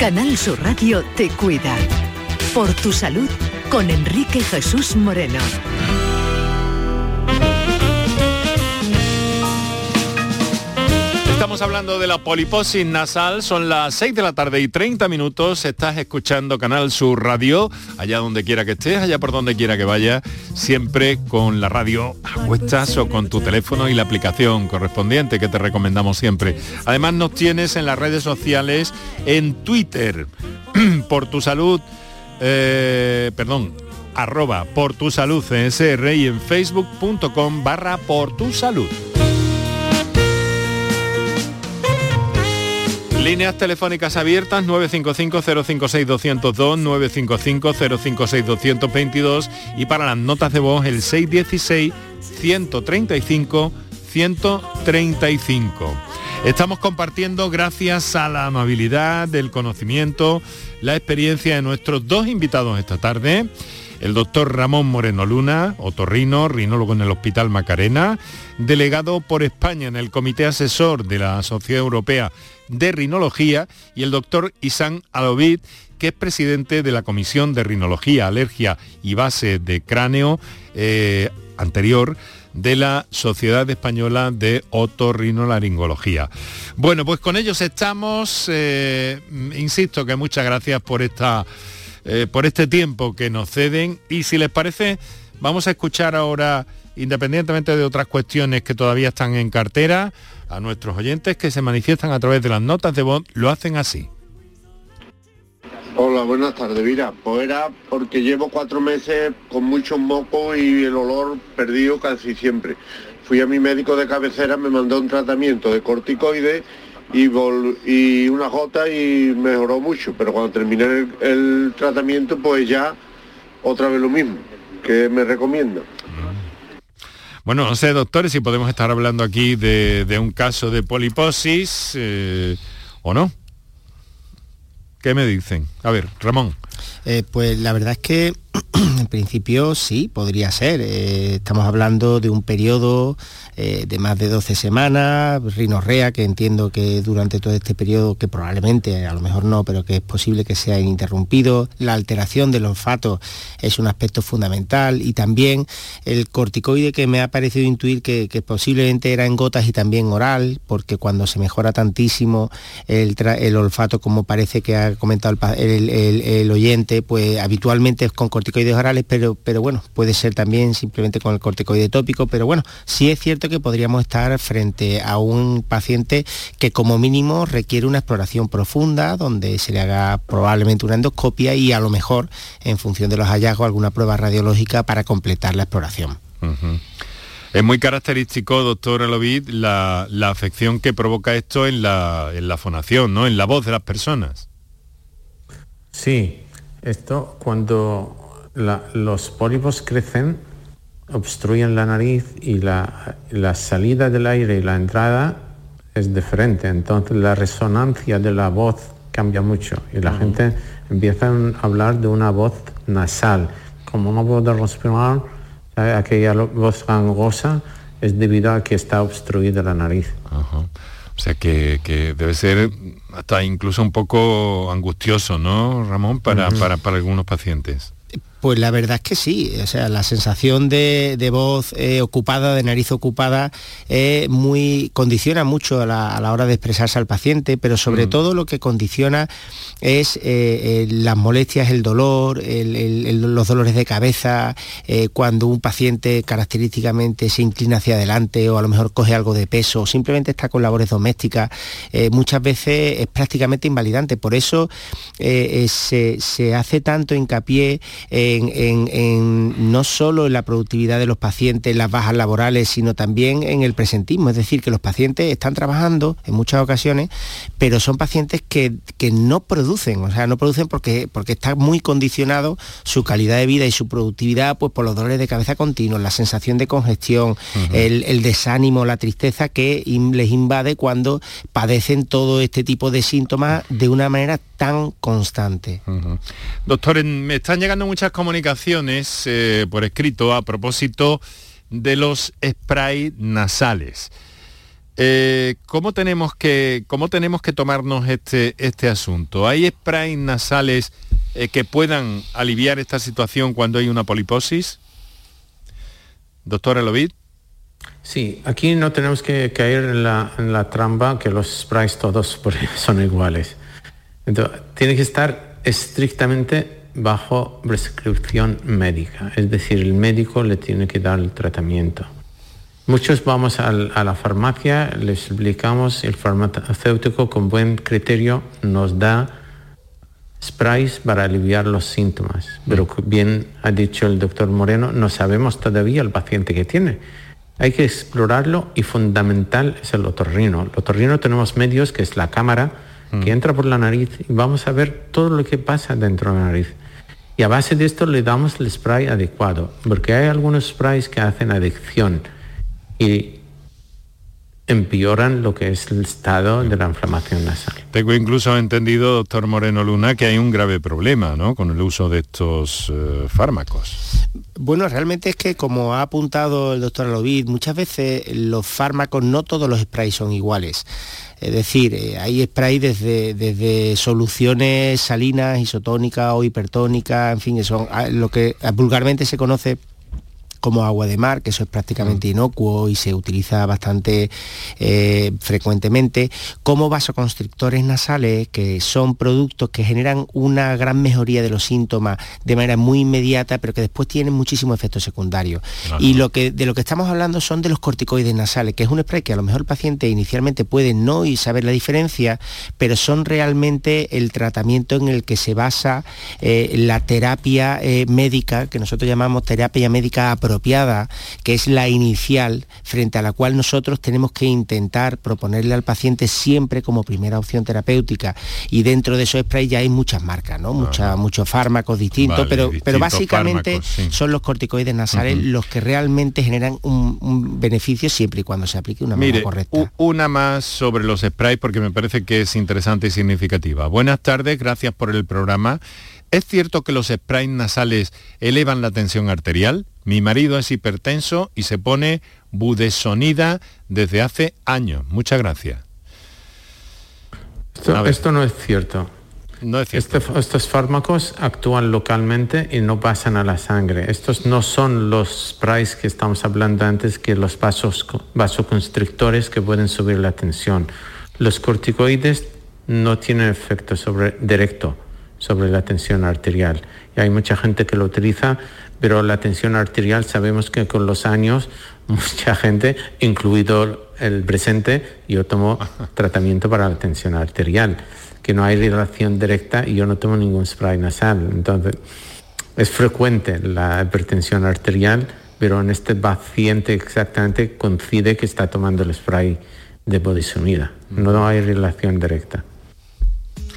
Canal Sur Radio te cuida. Por tu salud con Enrique Jesús Moreno. Estamos hablando de la poliposis nasal, son las 6 de la tarde y 30 minutos, estás escuchando Canal Sur Radio, allá donde quiera que estés, allá por donde quiera que vaya, siempre con la radio a cuestas o con tu teléfono y la aplicación correspondiente que te recomendamos siempre. Además nos tienes en las redes sociales, en Twitter, por tu salud, eh, perdón, arroba por tu salud CSR y en facebook.com barra por tu salud. Líneas telefónicas abiertas 955-056-202, 955-056-222 y para las notas de voz el 616-135-135. Estamos compartiendo gracias a la amabilidad, el conocimiento, la experiencia de nuestros dos invitados esta tarde el doctor Ramón Moreno Luna, otorrino, rinólogo en el Hospital Macarena, delegado por España en el Comité Asesor de la Sociedad Europea de Rinología, y el doctor Isan Alovid, que es presidente de la Comisión de Rinología, Alergia y Base de Cráneo eh, anterior de la Sociedad Española de Otorrinolaringología. Bueno, pues con ellos estamos. Eh, insisto que muchas gracias por esta eh, por este tiempo que nos ceden y si les parece vamos a escuchar ahora, independientemente de otras cuestiones que todavía están en cartera, a nuestros oyentes que se manifiestan a través de las notas de voz, lo hacen así. Hola, buenas tardes. Mira, pues era porque llevo cuatro meses con muchos mocos y el olor perdido casi siempre. Fui a mi médico de cabecera, me mandó un tratamiento de corticoides y, una gota y mejoró mucho, pero cuando terminé el, tratamiento pues ya otra vez lo mismo. que me recomienda? Bueno, no sé, doctores, si podemos estar hablando aquí de, un caso de poliposis eh, o no. ¿Qué me dicen? A ver, Ramón. Eh, pues la verdad es que en principio sí, podría ser. Eh, estamos hablando de un periodo eh, de más de 12 semanas, rinorrea, que entiendo que durante todo este periodo, que probablemente, a lo mejor no, pero que es posible que sea ininterrumpido, la alteración del olfato es un aspecto fundamental y también el corticoide que me ha parecido intuir que, posiblemente era en gotas y también oral, porque cuando se mejora tantísimo el, olfato, como parece que ha comentado el, oyente, pues habitualmente es con corticoides orales, pero, pero bueno, puede ser también simplemente con el corticoide tópico, pero bueno, sí es cierto que podríamos estar frente a un paciente que como mínimo requiere una exploración profunda, donde se le haga probablemente una endoscopia y a lo mejor, en función de los hallazgos, alguna prueba radiológica para completar la exploración. Es muy característico, doctor Alovid, la, afección que provoca esto en la, en la fonación, ¿no? en la voz de las personas. Sí, esto cuando los pólipos crecen, obstruyen la nariz y la, salida del aire y la entrada es diferente. Entonces la resonancia de la voz cambia mucho y la gente empieza a hablar de una voz nasal. Como no puedo respirar, aquella voz gangosa es debido a que está obstruida la nariz. O sea que, debe ser hasta incluso un poco angustioso, ¿no, Ramón, para, para algunos pacientes? Pues la verdad es que sí, o sea, la sensación de, voz eh, ocupada, de nariz ocupada, muy condiciona mucho a la, hora de expresarse al paciente, pero sobre mm. todo lo que condiciona es las molestias, el dolor, los dolores de cabeza, cuando un paciente característicamente se inclina hacia adelante o a lo mejor coge algo de peso o simplemente está con labores domésticas, muchas veces es prácticamente invalidante. Por eso se, se hace tanto hincapié en, no solo en la productividad de los pacientes, las bajas laborales, sino también en el presentismo. Es decir, que los pacientes están trabajando en muchas ocasiones, pero son pacientes que, no producen, o sea, no producen porque, porque está muy condicionado su calidad de vida y su productividad pues, por los dolores de cabeza continuos, la sensación de congestión, el, el, desánimo, la tristeza que les invade cuando padecen todo este tipo de síntomas de una manera tan constante. Doctor, me están llegando muchas comunicaciones eh, por escrito a propósito de los sprays nasales. Eh, ¿cómo, tenemos que, ¿Cómo tenemos que tomarnos este, este asunto? ¿Hay sprays nasales eh, que puedan aliviar esta situación cuando hay una poliposis? Doctor Elovid. Sí, aquí no tenemos que caer en la, en la trampa que los sprays todos son iguales. Entonces, tiene que estar estrictamente bajo prescripción médica, es decir, el médico le tiene que dar el tratamiento. Muchos vamos a la farmacia, les explicamos, el farmacéutico con buen criterio nos da sprays para aliviar los síntomas, pero bien ha dicho el doctor Moreno, no sabemos todavía el paciente que tiene. Hay que explorarlo y fundamental es el otorrino. El otorrino tenemos medios que es la cámara, que mm. entra por la nariz y vamos a ver todo lo que pasa dentro de la nariz. Y a base de esto le damos el spray adecuado, porque hay algunos sprays que hacen adicción y empeoran lo que es el estado de la inflamación nasal. Tengo incluso entendido, doctor Moreno Luna, que hay un grave problema ¿no? con el uso de estos eh, fármacos. Bueno, realmente es que como ha apuntado el doctor Alovid, muchas veces los fármacos, no todos los sprays son iguales. Es decir, eh, hay spray desde, desde soluciones salinas, isotónicas o hipertónicas, en fin, son ah, lo que vulgarmente se conoce como agua de mar, que eso es prácticamente mm. inocuo y se utiliza bastante eh, frecuentemente, como vasoconstrictores nasales, que son productos que generan una gran mejoría de los síntomas de manera muy inmediata, pero que después tienen muchísimos efectos secundarios. Y lo que, de lo que estamos hablando son de los corticoides nasales, que es un spray que a lo mejor el paciente inicialmente puede no y saber la diferencia, pero son realmente el tratamiento en el que se basa eh, la terapia eh, médica, que nosotros llamamos terapia médica apropiada, que es la inicial, frente a la cual nosotros tenemos que intentar proponerle al paciente siempre como primera opción terapéutica. Y dentro de esos sprays ya hay muchas marcas, ¿no? muchos fármacos distintos, pero, pero básicamente son los corticoides nasales los que realmente generan un, beneficio siempre y cuando se aplique una manera correcta. Una más sobre los sprays porque me parece que es interesante y significativa. Buenas tardes, gracias por el programa. ¿Es cierto que los sprays nasales elevan la tensión arterial? Mi marido es hipertenso y se pone budesonida desde hace años. Muchas gracias. Esto, no es cierto. No es cierto. Este estos fármacos actúan localmente y no pasan a la sangre. Estos no son los sprays que estamos hablando antes, que los vasos, vasoconstrictores que pueden subir la tensión. Los corticoides no tienen efecto sobre, directo sobre la tensión arterial. Y hay mucha gente que lo utiliza pero la tensión arterial sabemos que con los años mucha gente, incluido el presente, yo tomo tratamiento para la tensión arterial, que no hay relación directa y yo no tomo ningún spray nasal. Entonces, es frecuente la hipertensión arterial, pero en este paciente exactamente coincide que está tomando el spray de bodisonida. No hay relación directa.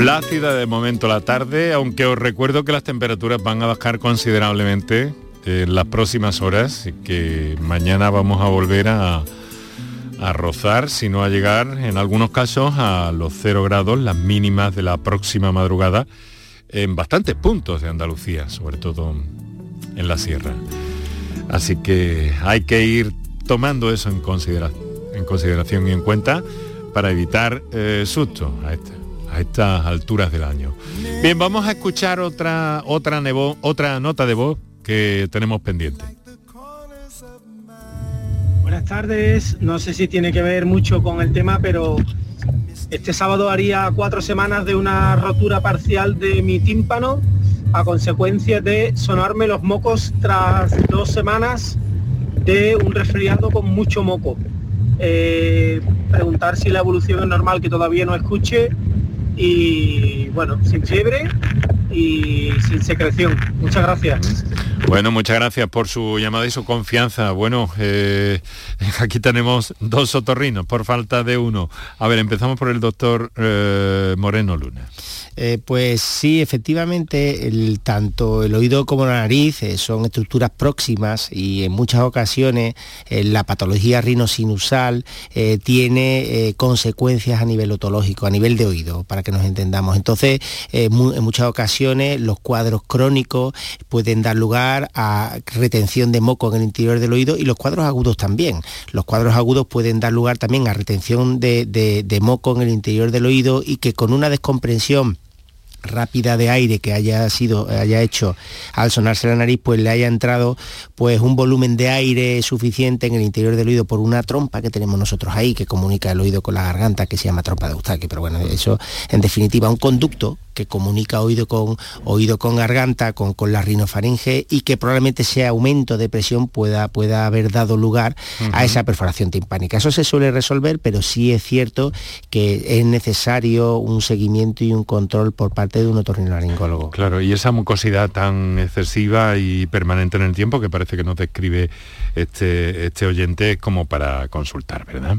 Plácida de momento la tarde, aunque os recuerdo que las temperaturas van a bajar considerablemente en las próximas horas que mañana vamos a volver a, rozar, si no a llegar en algunos casos a los cero grados, las mínimas de la próxima madrugada en bastantes puntos de Andalucía, sobre todo en la sierra. Así que hay que ir tomando eso en, consideración y en cuenta para evitar eh, susto a, a, estas alturas del año. Bien, vamos a escuchar otra, otra, otra nota de voz que tenemos pendiente. Buenas tardes, no sé si tiene que ver mucho con el tema, pero este sábado haría cuatro semanas de una rotura parcial de mi tímpano a consecuencia de sonarme los mocos tras dos semanas de un resfriado con mucho moco. Eh, preguntar si la evolución es normal que todavía no escuche y bueno, sin fiebre y sin secreción. Muchas gracias. Bueno, muchas gracias por su llamada y su confianza. Bueno, eh, aquí tenemos dos otorrinos por falta de uno. A ver, empezamos por el doctor eh, Moreno Luna. Eh, pues sí, efectivamente, tanto el oído como la nariz eh, son estructuras próximas y en muchas ocasiones eh, la patología rinosinusal tiene consecuencias a nivel otológico, a nivel de oído, para que nos entendamos. Entonces, en muchas ocasiones los cuadros crónicos pueden dar lugar a retención de moco en el interior del oído y los cuadros agudos también. Los cuadros agudos pueden dar lugar también a retención de moco en el interior del oído y que con una descomprensión rápida de aire que haya sido haya hecho al sonarse la nariz pues le haya entrado pues un volumen de aire suficiente en el interior del oído por una trompa que tenemos nosotros ahí que comunica el oído con la garganta que se llama trompa de Eustaquio pero bueno eso en definitiva un conducto que comunica oído con, oído con garganta, con, con la rinofaringe y que probablemente ese aumento de presión pueda, pueda haber dado lugar a esa perforación timpánica. Eso se suele resolver, pero sí es cierto que es necesario un seguimiento y un control por parte de un otorrinolaringólogo. Claro, y esa mucosidad tan excesiva y permanente en el tiempo que parece que nos describe este, este oyente como para consultar, ¿verdad?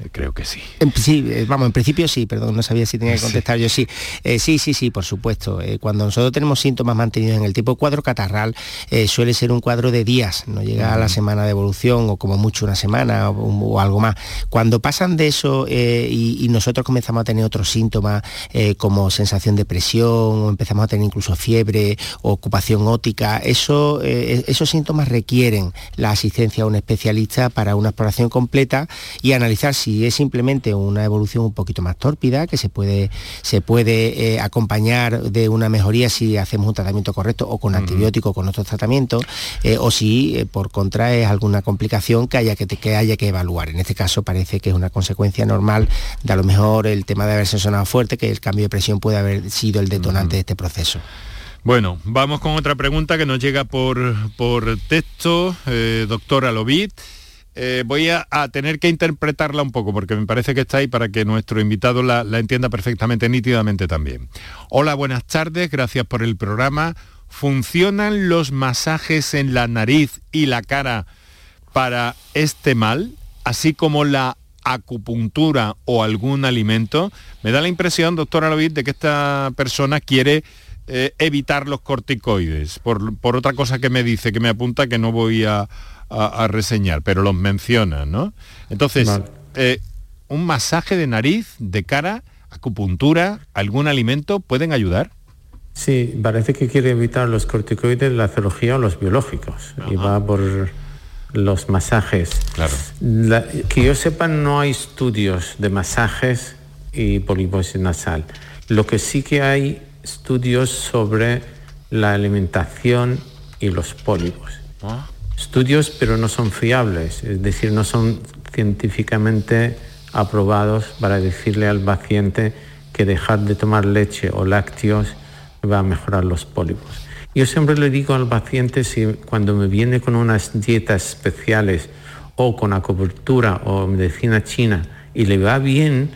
Eh, creo que sí. Sí, eh, vamos, en principio sí, perdón, no sabía si tenía que contestar yo sí. Eh, sí, sí, sí, por supuesto. cuando nosotros tenemos síntomas mantenidos en el tipo cuadro catarral, suele ser un cuadro de días, no llega a la semana de evolución o como mucho una semana o, algo más. Cuando pasan de eso y, nosotros comenzamos a tener otros síntomas como sensación de presión o empezamos a tener incluso fiebre o ocupación ótica, eso, esos síntomas requieren la asistencia a un especialista para una exploración completa y analizar si si es simplemente una evolución un poquito más tórpida, que se puede, se puede eh, acompañar de una mejoría si hacemos un tratamiento correcto o con antibiótico con otros tratamientos, eh, o si eh, por contra es alguna complicación que haya que, que haya que evaluar. En este caso parece que es una consecuencia normal de a lo mejor el tema de haberse sonado fuerte, que el cambio de presión puede haber sido el detonante de este proceso. Bueno, vamos con otra pregunta que nos llega por, por texto, doctora Lovit. Eh, voy a, tener que interpretarla un poco porque me parece que está ahí para que nuestro invitado la, entienda perfectamente nítidamente también. Hola, buenas tardes, gracias por el programa. ¿Funcionan los masajes en la nariz y la cara para este mal, así como la acupuntura o algún alimento? Me da la impresión, doctora Lovid, de que esta persona quiere eh, evitar los corticoides, por, por otra cosa que me dice, que me apunta que no voy a, a, reseñar, pero los menciona, ¿no? Entonces, eh, un masaje de nariz, de cara, acupuntura, algún alimento, ¿pueden ayudar? Sí, parece que quiere evitar los corticoides, la zoología o los biológicos. Y va por los masajes. Claro. que yo sepa, no hay estudios de masajes y poliposis nasal. Lo que sí que hay estudios sobre la alimentación y los pólipos. Ah estudios, pero no son fiables, es decir, no son científicamente aprobados para decirle al paciente que dejar de tomar leche o lácteos va a mejorar los pólipos. Yo siempre le digo al paciente si cuando me viene con unas dietas especiales o con acupuntura o medicina china y le va bien,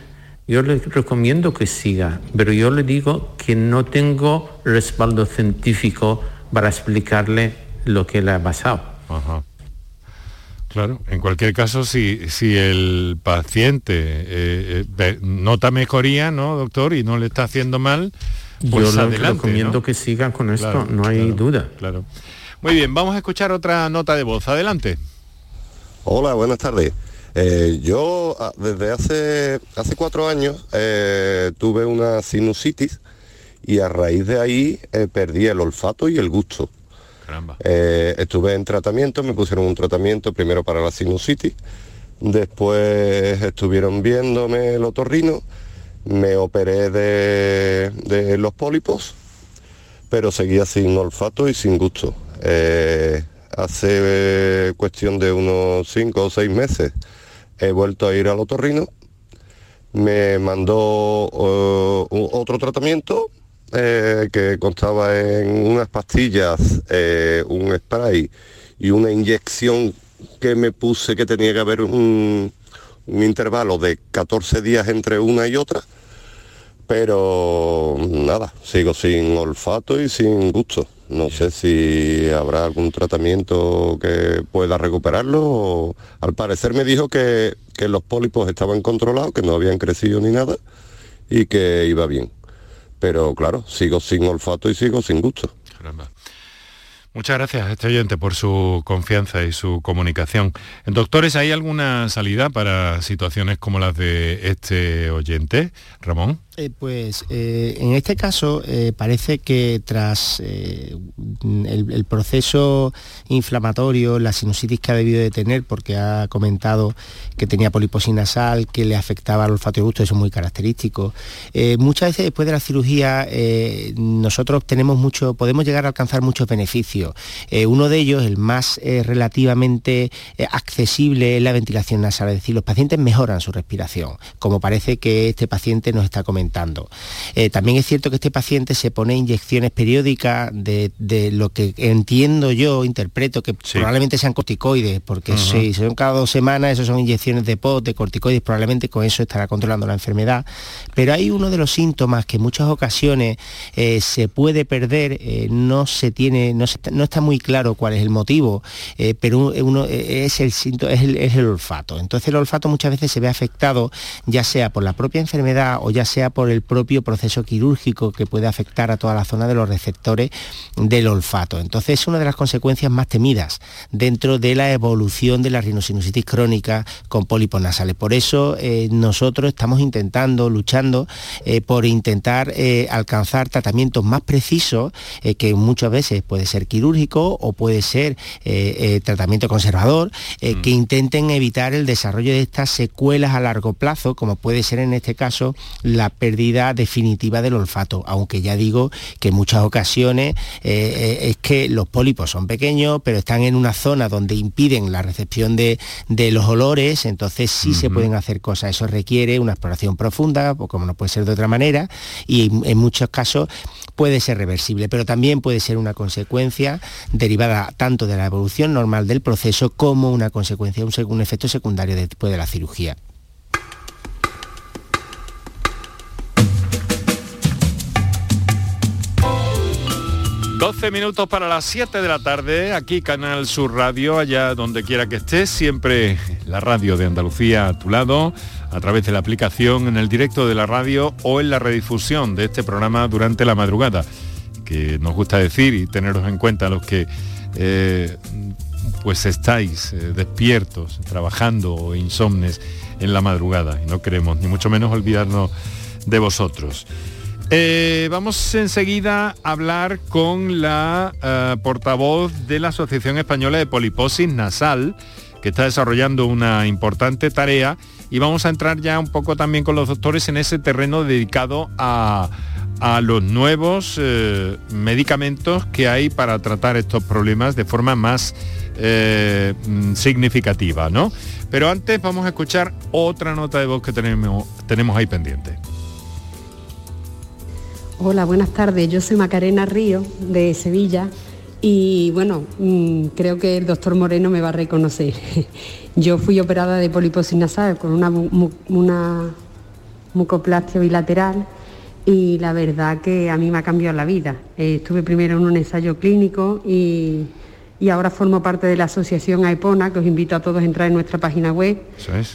yo le recomiendo que siga, pero yo le digo que no tengo respaldo científico para explicarle lo que le ha pasado. Claro, en cualquier caso, si, si el paciente eh, eh, nota mejoría, ¿no, doctor? Y no le está haciendo mal, pues Yo adelante, recomiendo ¿no? que sigan con esto, Claro, no hay claro, duda. Claro. Muy bien, vamos a escuchar otra nota de voz. Adelante. Hola, buenas tardes. Eh, yo ah, desde hace, hace cuatro años eh, tuve una sinusitis y a raíz de ahí eh, perdí el olfato y el gusto. Estuve en tratamiento, me pusieron un tratamiento primero para la sinusitis, después estuvieron viéndome el otorrino, me operé de, de los pólipos, pero seguía sin olfato y sin gusto. Hace cuestión de unos cinco o seis meses he vuelto a ir al otorrino, me mandó eh, otro tratamiento eh, que constaba en unas pastillas, eh, un spray y una inyección que me puse que tenía que haber un, un intervalo de 14 días entre una y otra, pero nada, sigo sin olfato y sin gusto. No sé si habrá algún tratamiento que pueda recuperarlo. o- al parecer me dijo que, que los pólipos estaban controlados, que no habían crecido ni nada y que iba bien. Pero claro, sigo sin olfato y sigo sin gusto. Caramba. Muchas gracias a este oyente por su confianza y su comunicación. Doctores, ¿hay alguna salida para situaciones como las de este oyente, Ramón? Eh, pues eh, en este caso eh, parece que tras el, proceso inflamatorio, la sinusitis que ha debido de tener, porque ha comentado que tenía poliposis nasal, que le afectaba al olfato y gusto, eso es muy característico. Muchas veces después de la cirugía nosotros tenemos mucho, podemos llegar a alcanzar muchos beneficios. Eh, uno de ellos, el más eh, relativamente eh, accesible, es la ventilación nasal, es decir, los pacientes mejoran su respiración, como parece que este paciente nos está comentando. También es cierto que este paciente se pone inyecciones periódicas de, de lo que entiendo yo, interpreto que probablemente sean corticoides, porque Ujú. si son cada dos semanas, eso son inyecciones de POT, de corticoides, probablemente con eso estará controlando la enfermedad. Pero hay uno de los síntomas que en muchas ocasiones se puede perder, no se tiene, no, se no está muy claro cuál es el motivo, eh, pero uno, eh, es, el, olfato. Entonces el olfato muchas veces se ve afectado ya sea por la propia enfermedad o ya sea por el propio proceso quirúrgico que puede afectar a toda la zona de los receptores del olfato. Entonces es una de las consecuencias más temidas dentro de la evolución de la rinosinusitis crónica con pólipos nasales. Por eso eh, nosotros estamos intentando, luchando por intentar alcanzar tratamientos más precisos, que muchas veces puede ser quirúrgico o puede ser eh, eh, tratamiento conservador, eh, que intenten evitar el desarrollo de estas secuelas a largo plazo, como puede ser en este caso la pérdida definitiva del olfato, aunque ya digo que en muchas ocasiones es que los pólipos son pequeños, pero están en una zona donde impiden la recepción de, de los olores, entonces sí se pueden hacer cosas. Eso requiere una exploración profunda, o como no puede ser de otra manera, y en, en muchos casos puede ser reversible, pero también puede ser una consecuencia derivada tanto de la evolución normal del proceso como una consecuencia, un, un efecto secundario después de la cirugía. 12 minutos para las 7 de la tarde, aquí Canal Sur Radio, allá donde quiera que estés, siempre la radio de Andalucía a tu lado, a través de la aplicación, en el directo de la radio o en la redifusión de este programa durante la madrugada, que nos gusta decir y teneros en cuenta los que eh, pues estáis eh, despiertos, trabajando o insomnes en la madrugada y no queremos ni mucho menos olvidarnos de vosotros. Eh, vamos enseguida a hablar con la eh, portavoz de la Asociación Española de Poliposis Nasal, que está desarrollando una importante tarea, y vamos a entrar ya un poco también con los doctores en ese terreno dedicado a, los nuevos eh, medicamentos que hay para tratar estos problemas de forma más mm, significativa, ¿no? Pero antes vamos a escuchar otra nota de voz que tenemos ahí pendiente. Hola, buenas tardes. Yo soy Macarena Río de Sevilla y bueno, mm, creo que el doctor Moreno me va a reconocer. Yo fui operada de poliposis nasal con una, mu- mu- una mucoplastia bilateral y la verdad que a mí me ha cambiado la vida. Eh, estuve primero en un ensayo clínico y, y ahora formo parte de la asociación AEPONA, que os invito a todos a entrar en nuestra página web.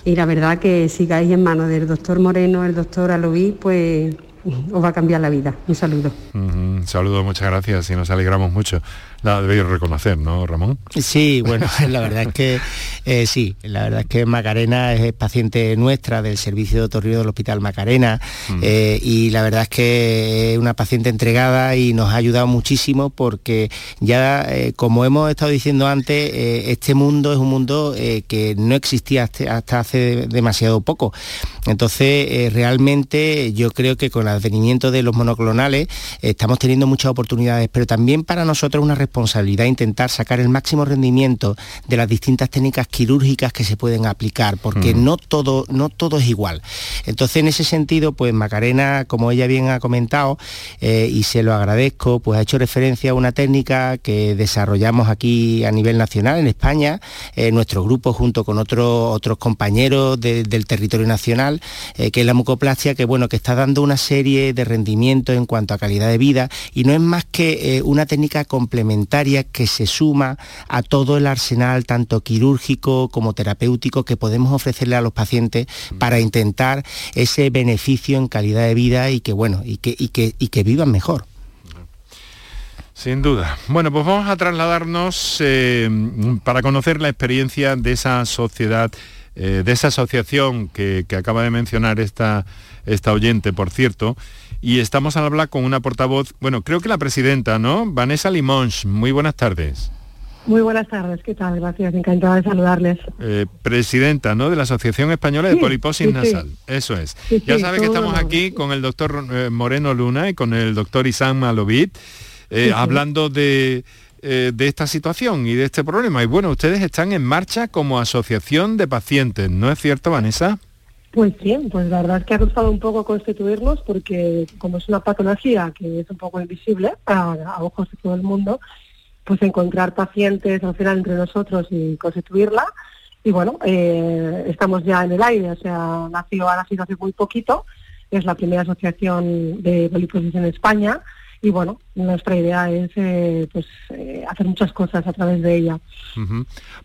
Y la verdad que sigáis en manos del doctor Moreno, el doctor Aloví, pues os va a cambiar la vida. Un saludo. Un saludo, muchas gracias y nos alegramos mucho la debéis reconocer, ¿no, Ramón? Sí, bueno, la verdad es que eh, sí, la verdad es que Macarena es paciente nuestra del servicio de otorrino del Hospital Macarena eh, y la verdad es que es una paciente entregada y nos ha ayudado muchísimo porque ya, eh, como hemos estado diciendo antes, este mundo es un mundo que no existía hasta, hace demasiado poco. Entonces, realmente yo creo que con el advenimiento de los monoclonales estamos teniendo muchas oportunidades, pero también para nosotros una responsabilidad intentar sacar el máximo rendimiento de las distintas técnicas quirúrgicas que se pueden aplicar, porque no, todo, no todo es igual. Entonces, en ese sentido, pues Macarena, como ella bien ha comentado, eh, y se lo agradezco, pues ha hecho referencia a una técnica que desarrollamos aquí a nivel nacional, en España, eh, nuestro grupo junto con otros otros compañeros del territorio nacional, eh, que es la mucoplastia, que bueno, que está dando una serie de rendimientos en cuanto a calidad de vida, y no es más que una técnica complementaria que se suma a todo el arsenal, tanto quirúrgico como terapéutico, que podemos ofrecerle a los pacientes para intentar ese beneficio en calidad de vida y que, bueno, y que, y que, y que vivan mejor. Sin duda. Bueno, pues vamos a trasladarnos eh, para conocer la experiencia de esa sociedad, eh, de esa asociación que, que, acaba de mencionar esta, esta oyente, por cierto, y estamos al hablar con una portavoz, bueno, creo que la presidenta, ¿no? Vanessa Limons, muy buenas tardes. Muy buenas tardes, ¿qué tal? Gracias, encantada de saludarles. Eh, presidenta, ¿no? De la Asociación Española de Poliposis Nasal, eso es. ya sabe que estamos aquí con el doctor eh, Moreno Luna y con el doctor Isam Malovit, eh, hablando de, de esta situación y de este problema. Y bueno, ustedes están en marcha como asociación de pacientes, ¿no es cierto, Vanessa? Pues sí, pues la verdad es que ha costado un poco constituirnos porque como es una patología que es un poco invisible a, ojos de todo el mundo, pues encontrar pacientes al final entre nosotros y constituirla. Y bueno, eh, estamos ya en el aire, o sea, nació, ha nacido hace muy poquito, es la primera asociación de poliposis en España y bueno, nuestra idea es eh, pues eh, hacer muchas cosas a través de ella.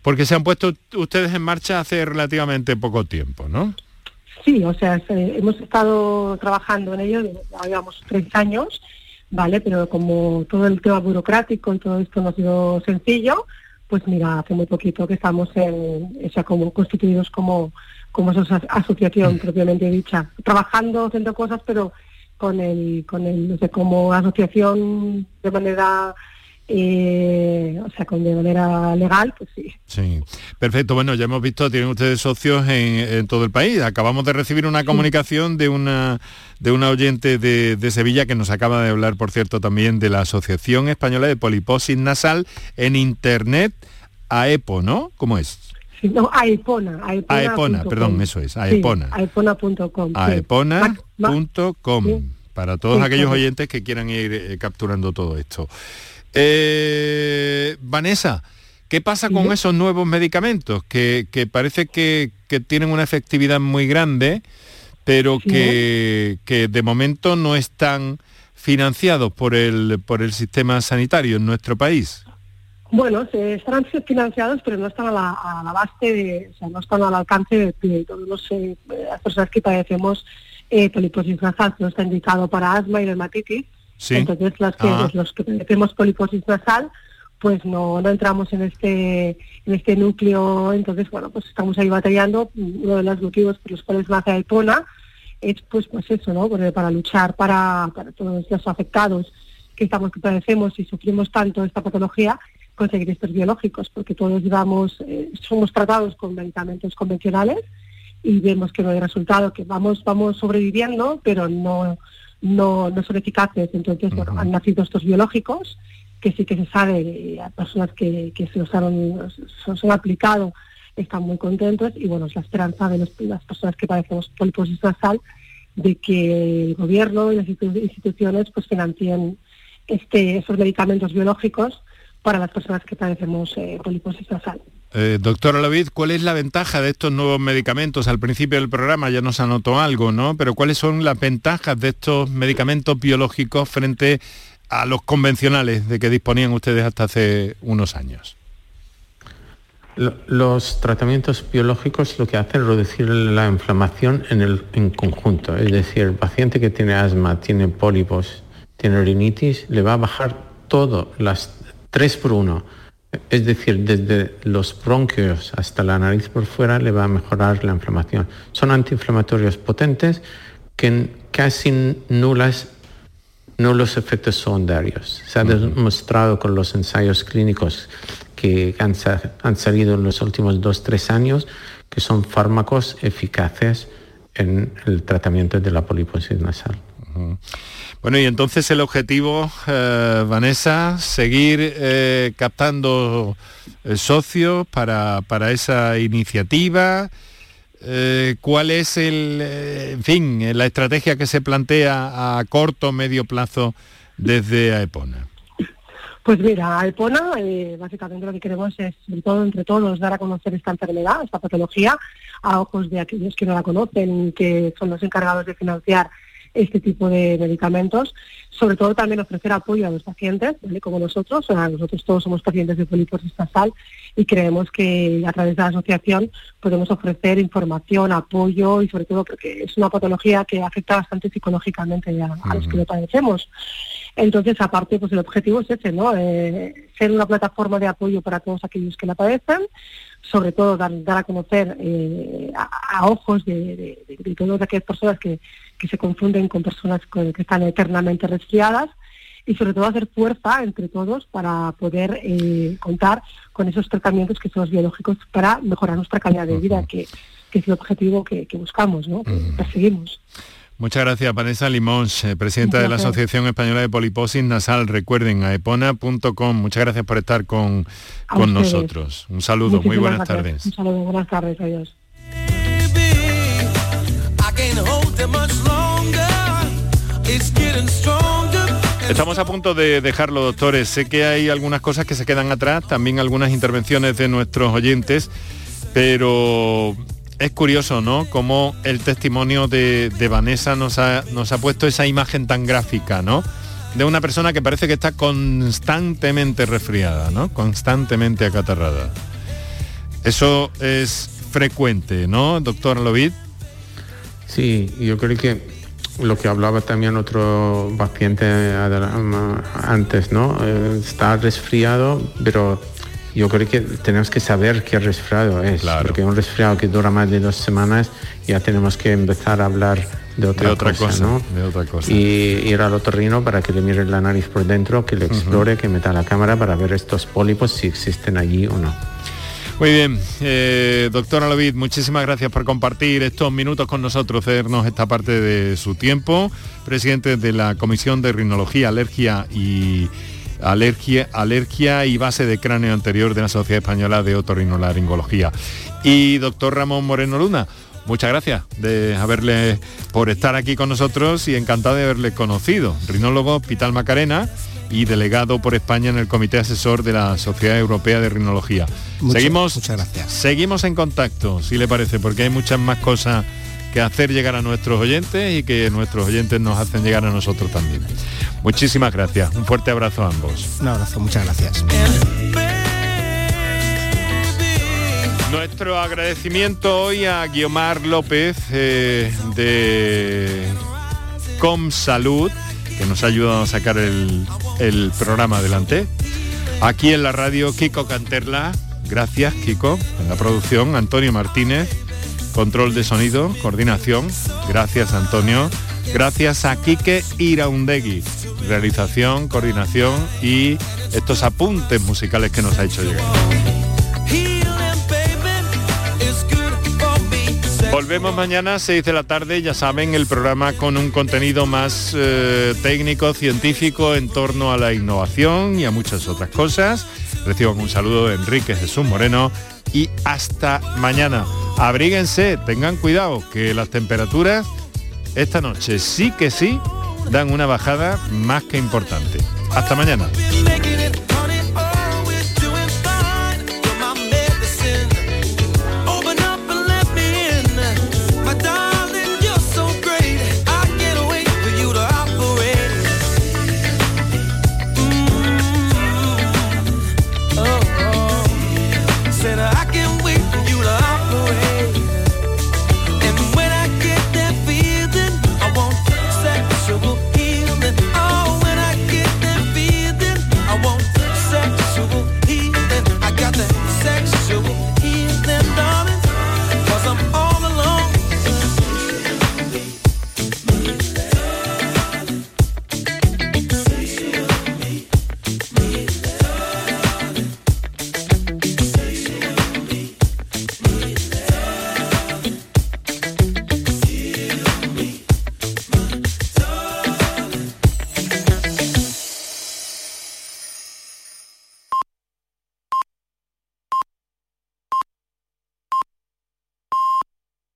Porque se han puesto ustedes en marcha hace relativamente poco tiempo, ¿no? Sí, o sea, hemos estado trabajando en ello, llevamos tres años, ¿vale? Pero como todo el tema burocrático y todo esto no ha sido sencillo, pues mira, hace muy poquito que estamos en, o sea, como constituidos como, como asociación mm. propiamente dicha, trabajando, haciendo cosas, pero con el, con el, no sé, como asociación de manera eh, o sea, con de manera legal, pues sí. Sí, perfecto. Bueno, ya hemos visto, tienen ustedes socios en, todo el país. Acabamos de recibir una comunicación de una de una oyente de, Sevilla que nos acaba de hablar, por cierto, también de la Asociación Española de Poliposis Nasal en Internet, AEPO, ¿no? ¿Cómo es? Sí, no, AEPONA. AEPONA, perdón, eso es, AEPONA. AEPONA.com. AEPONA.com. Para todos aquellos oyentes que quieran ir eh, capturando todo esto. Eh, Vanessa, ¿qué pasa con esos nuevos medicamentos que, parece que, tienen una efectividad muy grande, pero que, de momento no están financiados por el, por el sistema sanitario en nuestro país? Bueno, se están financiados, pero no están a la, base, de, o sea, no están al alcance de, todas eh, las personas que padecemos eh, poliposis nasal, no está indicado para asma y dermatitis, entonces las que, ah. los que tenemos poliposis nasal, pues no, no entramos en este en este núcleo, entonces bueno, pues estamos ahí batallando. Uno de los motivos por los cuales nace AIPONA es pues pues eso, ¿no? Para luchar para, para todos los afectados que estamos que padecemos y sufrimos tanto esta patología, conseguir estos biológicos, porque todos digamos, eh, somos tratados con medicamentos convencionales y vemos que no hay resultado, que vamos, vamos sobreviviendo, pero no no, no son eficaces. Entonces, bueno, han nacido estos biológicos que sí que se sabe, a personas que, que se los han, se han aplicado están muy contentos y bueno, es la esperanza de las personas que padecemos poliposis nasal de que el gobierno y las instituciones pues financien este, esos medicamentos biológicos para las personas que padecemos eh, poliposis nasal. Eh, doctora ¿cuál es la ventaja de estos nuevos medicamentos? Al principio del programa ya nos anotó algo, ¿no? Pero ¿cuáles son las ventajas de estos medicamentos biológicos frente a los convencionales de que disponían ustedes hasta hace unos años? los tratamientos biológicos lo que hacen es reducir la inflamación en el en conjunto. Es decir, el paciente que tiene asma, tiene pólipos, tiene rinitis, le va a bajar todo, las tres por uno. Es decir, desde los bronquios hasta la nariz por fuera le va a mejorar la inflamación. Son antiinflamatorios potentes que casi nulas no los efectos secundarios. Se ha demostrado con los ensayos clínicos que han, han salido en los últimos dos, tres años que son fármacos eficaces en el tratamiento de la poliposis nasal. Bueno, y entonces el objetivo, eh, Vanessa, seguir eh, captando eh, socios para, para, esa iniciativa. ¿Cuál es el, en fin, la estrategia que se plantea a corto o medio plazo desde AEPONA? Pues mira, AEPONA básicamente lo que queremos es, sobre todo entre todos, dar a conocer esta enfermedad, esta patología, a ojos de aquellos que no la conocen que son los encargados de financiar este tipo de medicamentos, sobre todo también ofrecer apoyo a los pacientes, como nosotros, nosotros todos somos pacientes de poliposis nasal y creemos que a través de la asociación podemos ofrecer información, apoyo y sobre todo porque es una patología que afecta bastante psicológicamente a, los que lo padecemos. Entonces, aparte, pues el objetivo es ese, ¿no? Eh, ser una plataforma de apoyo para todos aquellos que la padecen, sobre todo dar, a conocer eh, a, ojos de, todas aquellas personas que, se confunden con personas que, están eternamente resfriadas y sobre todo hacer fuerza entre todos para poder eh, contar con esos tratamientos que son los biológicos para mejorar nuestra calidad de vida, que, es el objetivo que, buscamos, ¿no? que perseguimos. Muchas gracias, Vanessa Limón, eh, presidenta de la Asociación Española de Poliposis Nasal. Recuerden, aepona.com. Muchas gracias por estar con, con nosotros. Un saludo, muy buenas tardes. Un saludo, buenas tardes, adiós. Estamos a punto de dejarlo, doctores. Sé que hay algunas cosas que se quedan atrás, también algunas intervenciones de nuestros oyentes, pero es curioso, ¿no? Cómo el testimonio de, Vanessa nos ha, nos ha puesto esa imagen tan gráfica, ¿no? De una persona que parece que está constantemente resfriada, ¿no? Constantemente acatarrada. Eso es frecuente, ¿no, doctor Lovid? Sí, yo creo que lo que hablaba también otro paciente antes, ¿no? Eh, está resfriado, pero yo creo que tenemos que saber qué resfriado es, porque un resfriado que dura más de dos semanas ya tenemos que empezar a hablar de otra, cosa, ¿no? De otra cosa. Y ir al otorrino para que le mire la nariz por dentro, que le explore, que meta la cámara para ver estos pólipos si existen allí o no. Muy bien, eh, doctora Lovid, muchísimas gracias por compartir estos minutos con nosotros, cedernos esta parte de su tiempo, presidente de la Comisión de Rinología, Alergia y alergia, alergia y base de cráneo anterior de la Sociedad Española de Otorrinolaringología. Y doctor Ramón Moreno Luna, muchas gracias de haberle por estar aquí con nosotros y encantado de haberle conocido. Rinólogo Hospital Macarena y delegado por España en el Comité Asesor de la Sociedad Europea de Rinología. seguimos, muchas gracias. Seguimos en contacto, si le parece, porque hay muchas más cosas que hacer llegar a nuestros oyentes y que nuestros oyentes nos hacen llegar a nosotros también. Muchísimas gracias. Un fuerte abrazo a ambos. Un abrazo, muchas gracias. Nuestro agradecimiento hoy a Guiomar López eh, de Comsalud, que nos ha ayudado a sacar el, el programa adelante. Aquí en la radio, Kiko Canterla. Gracias, Kiko. En la producción, Antonio Martínez. Control de sonido, coordinación. Gracias, Antonio. Gracias a Quique Iraundegui, realización, coordinación y estos apuntes musicales que nos ha hecho llegar. Volvemos mañana a 6 de la tarde, ya saben, el programa con un contenido más eh, técnico, científico en torno a la innovación y a muchas otras cosas. Reciban un saludo de Enrique Jesús Moreno y hasta mañana. Abríguense, tengan cuidado, que las temperaturas esta noche sí que sí dan una bajada más que importante. Hasta mañana.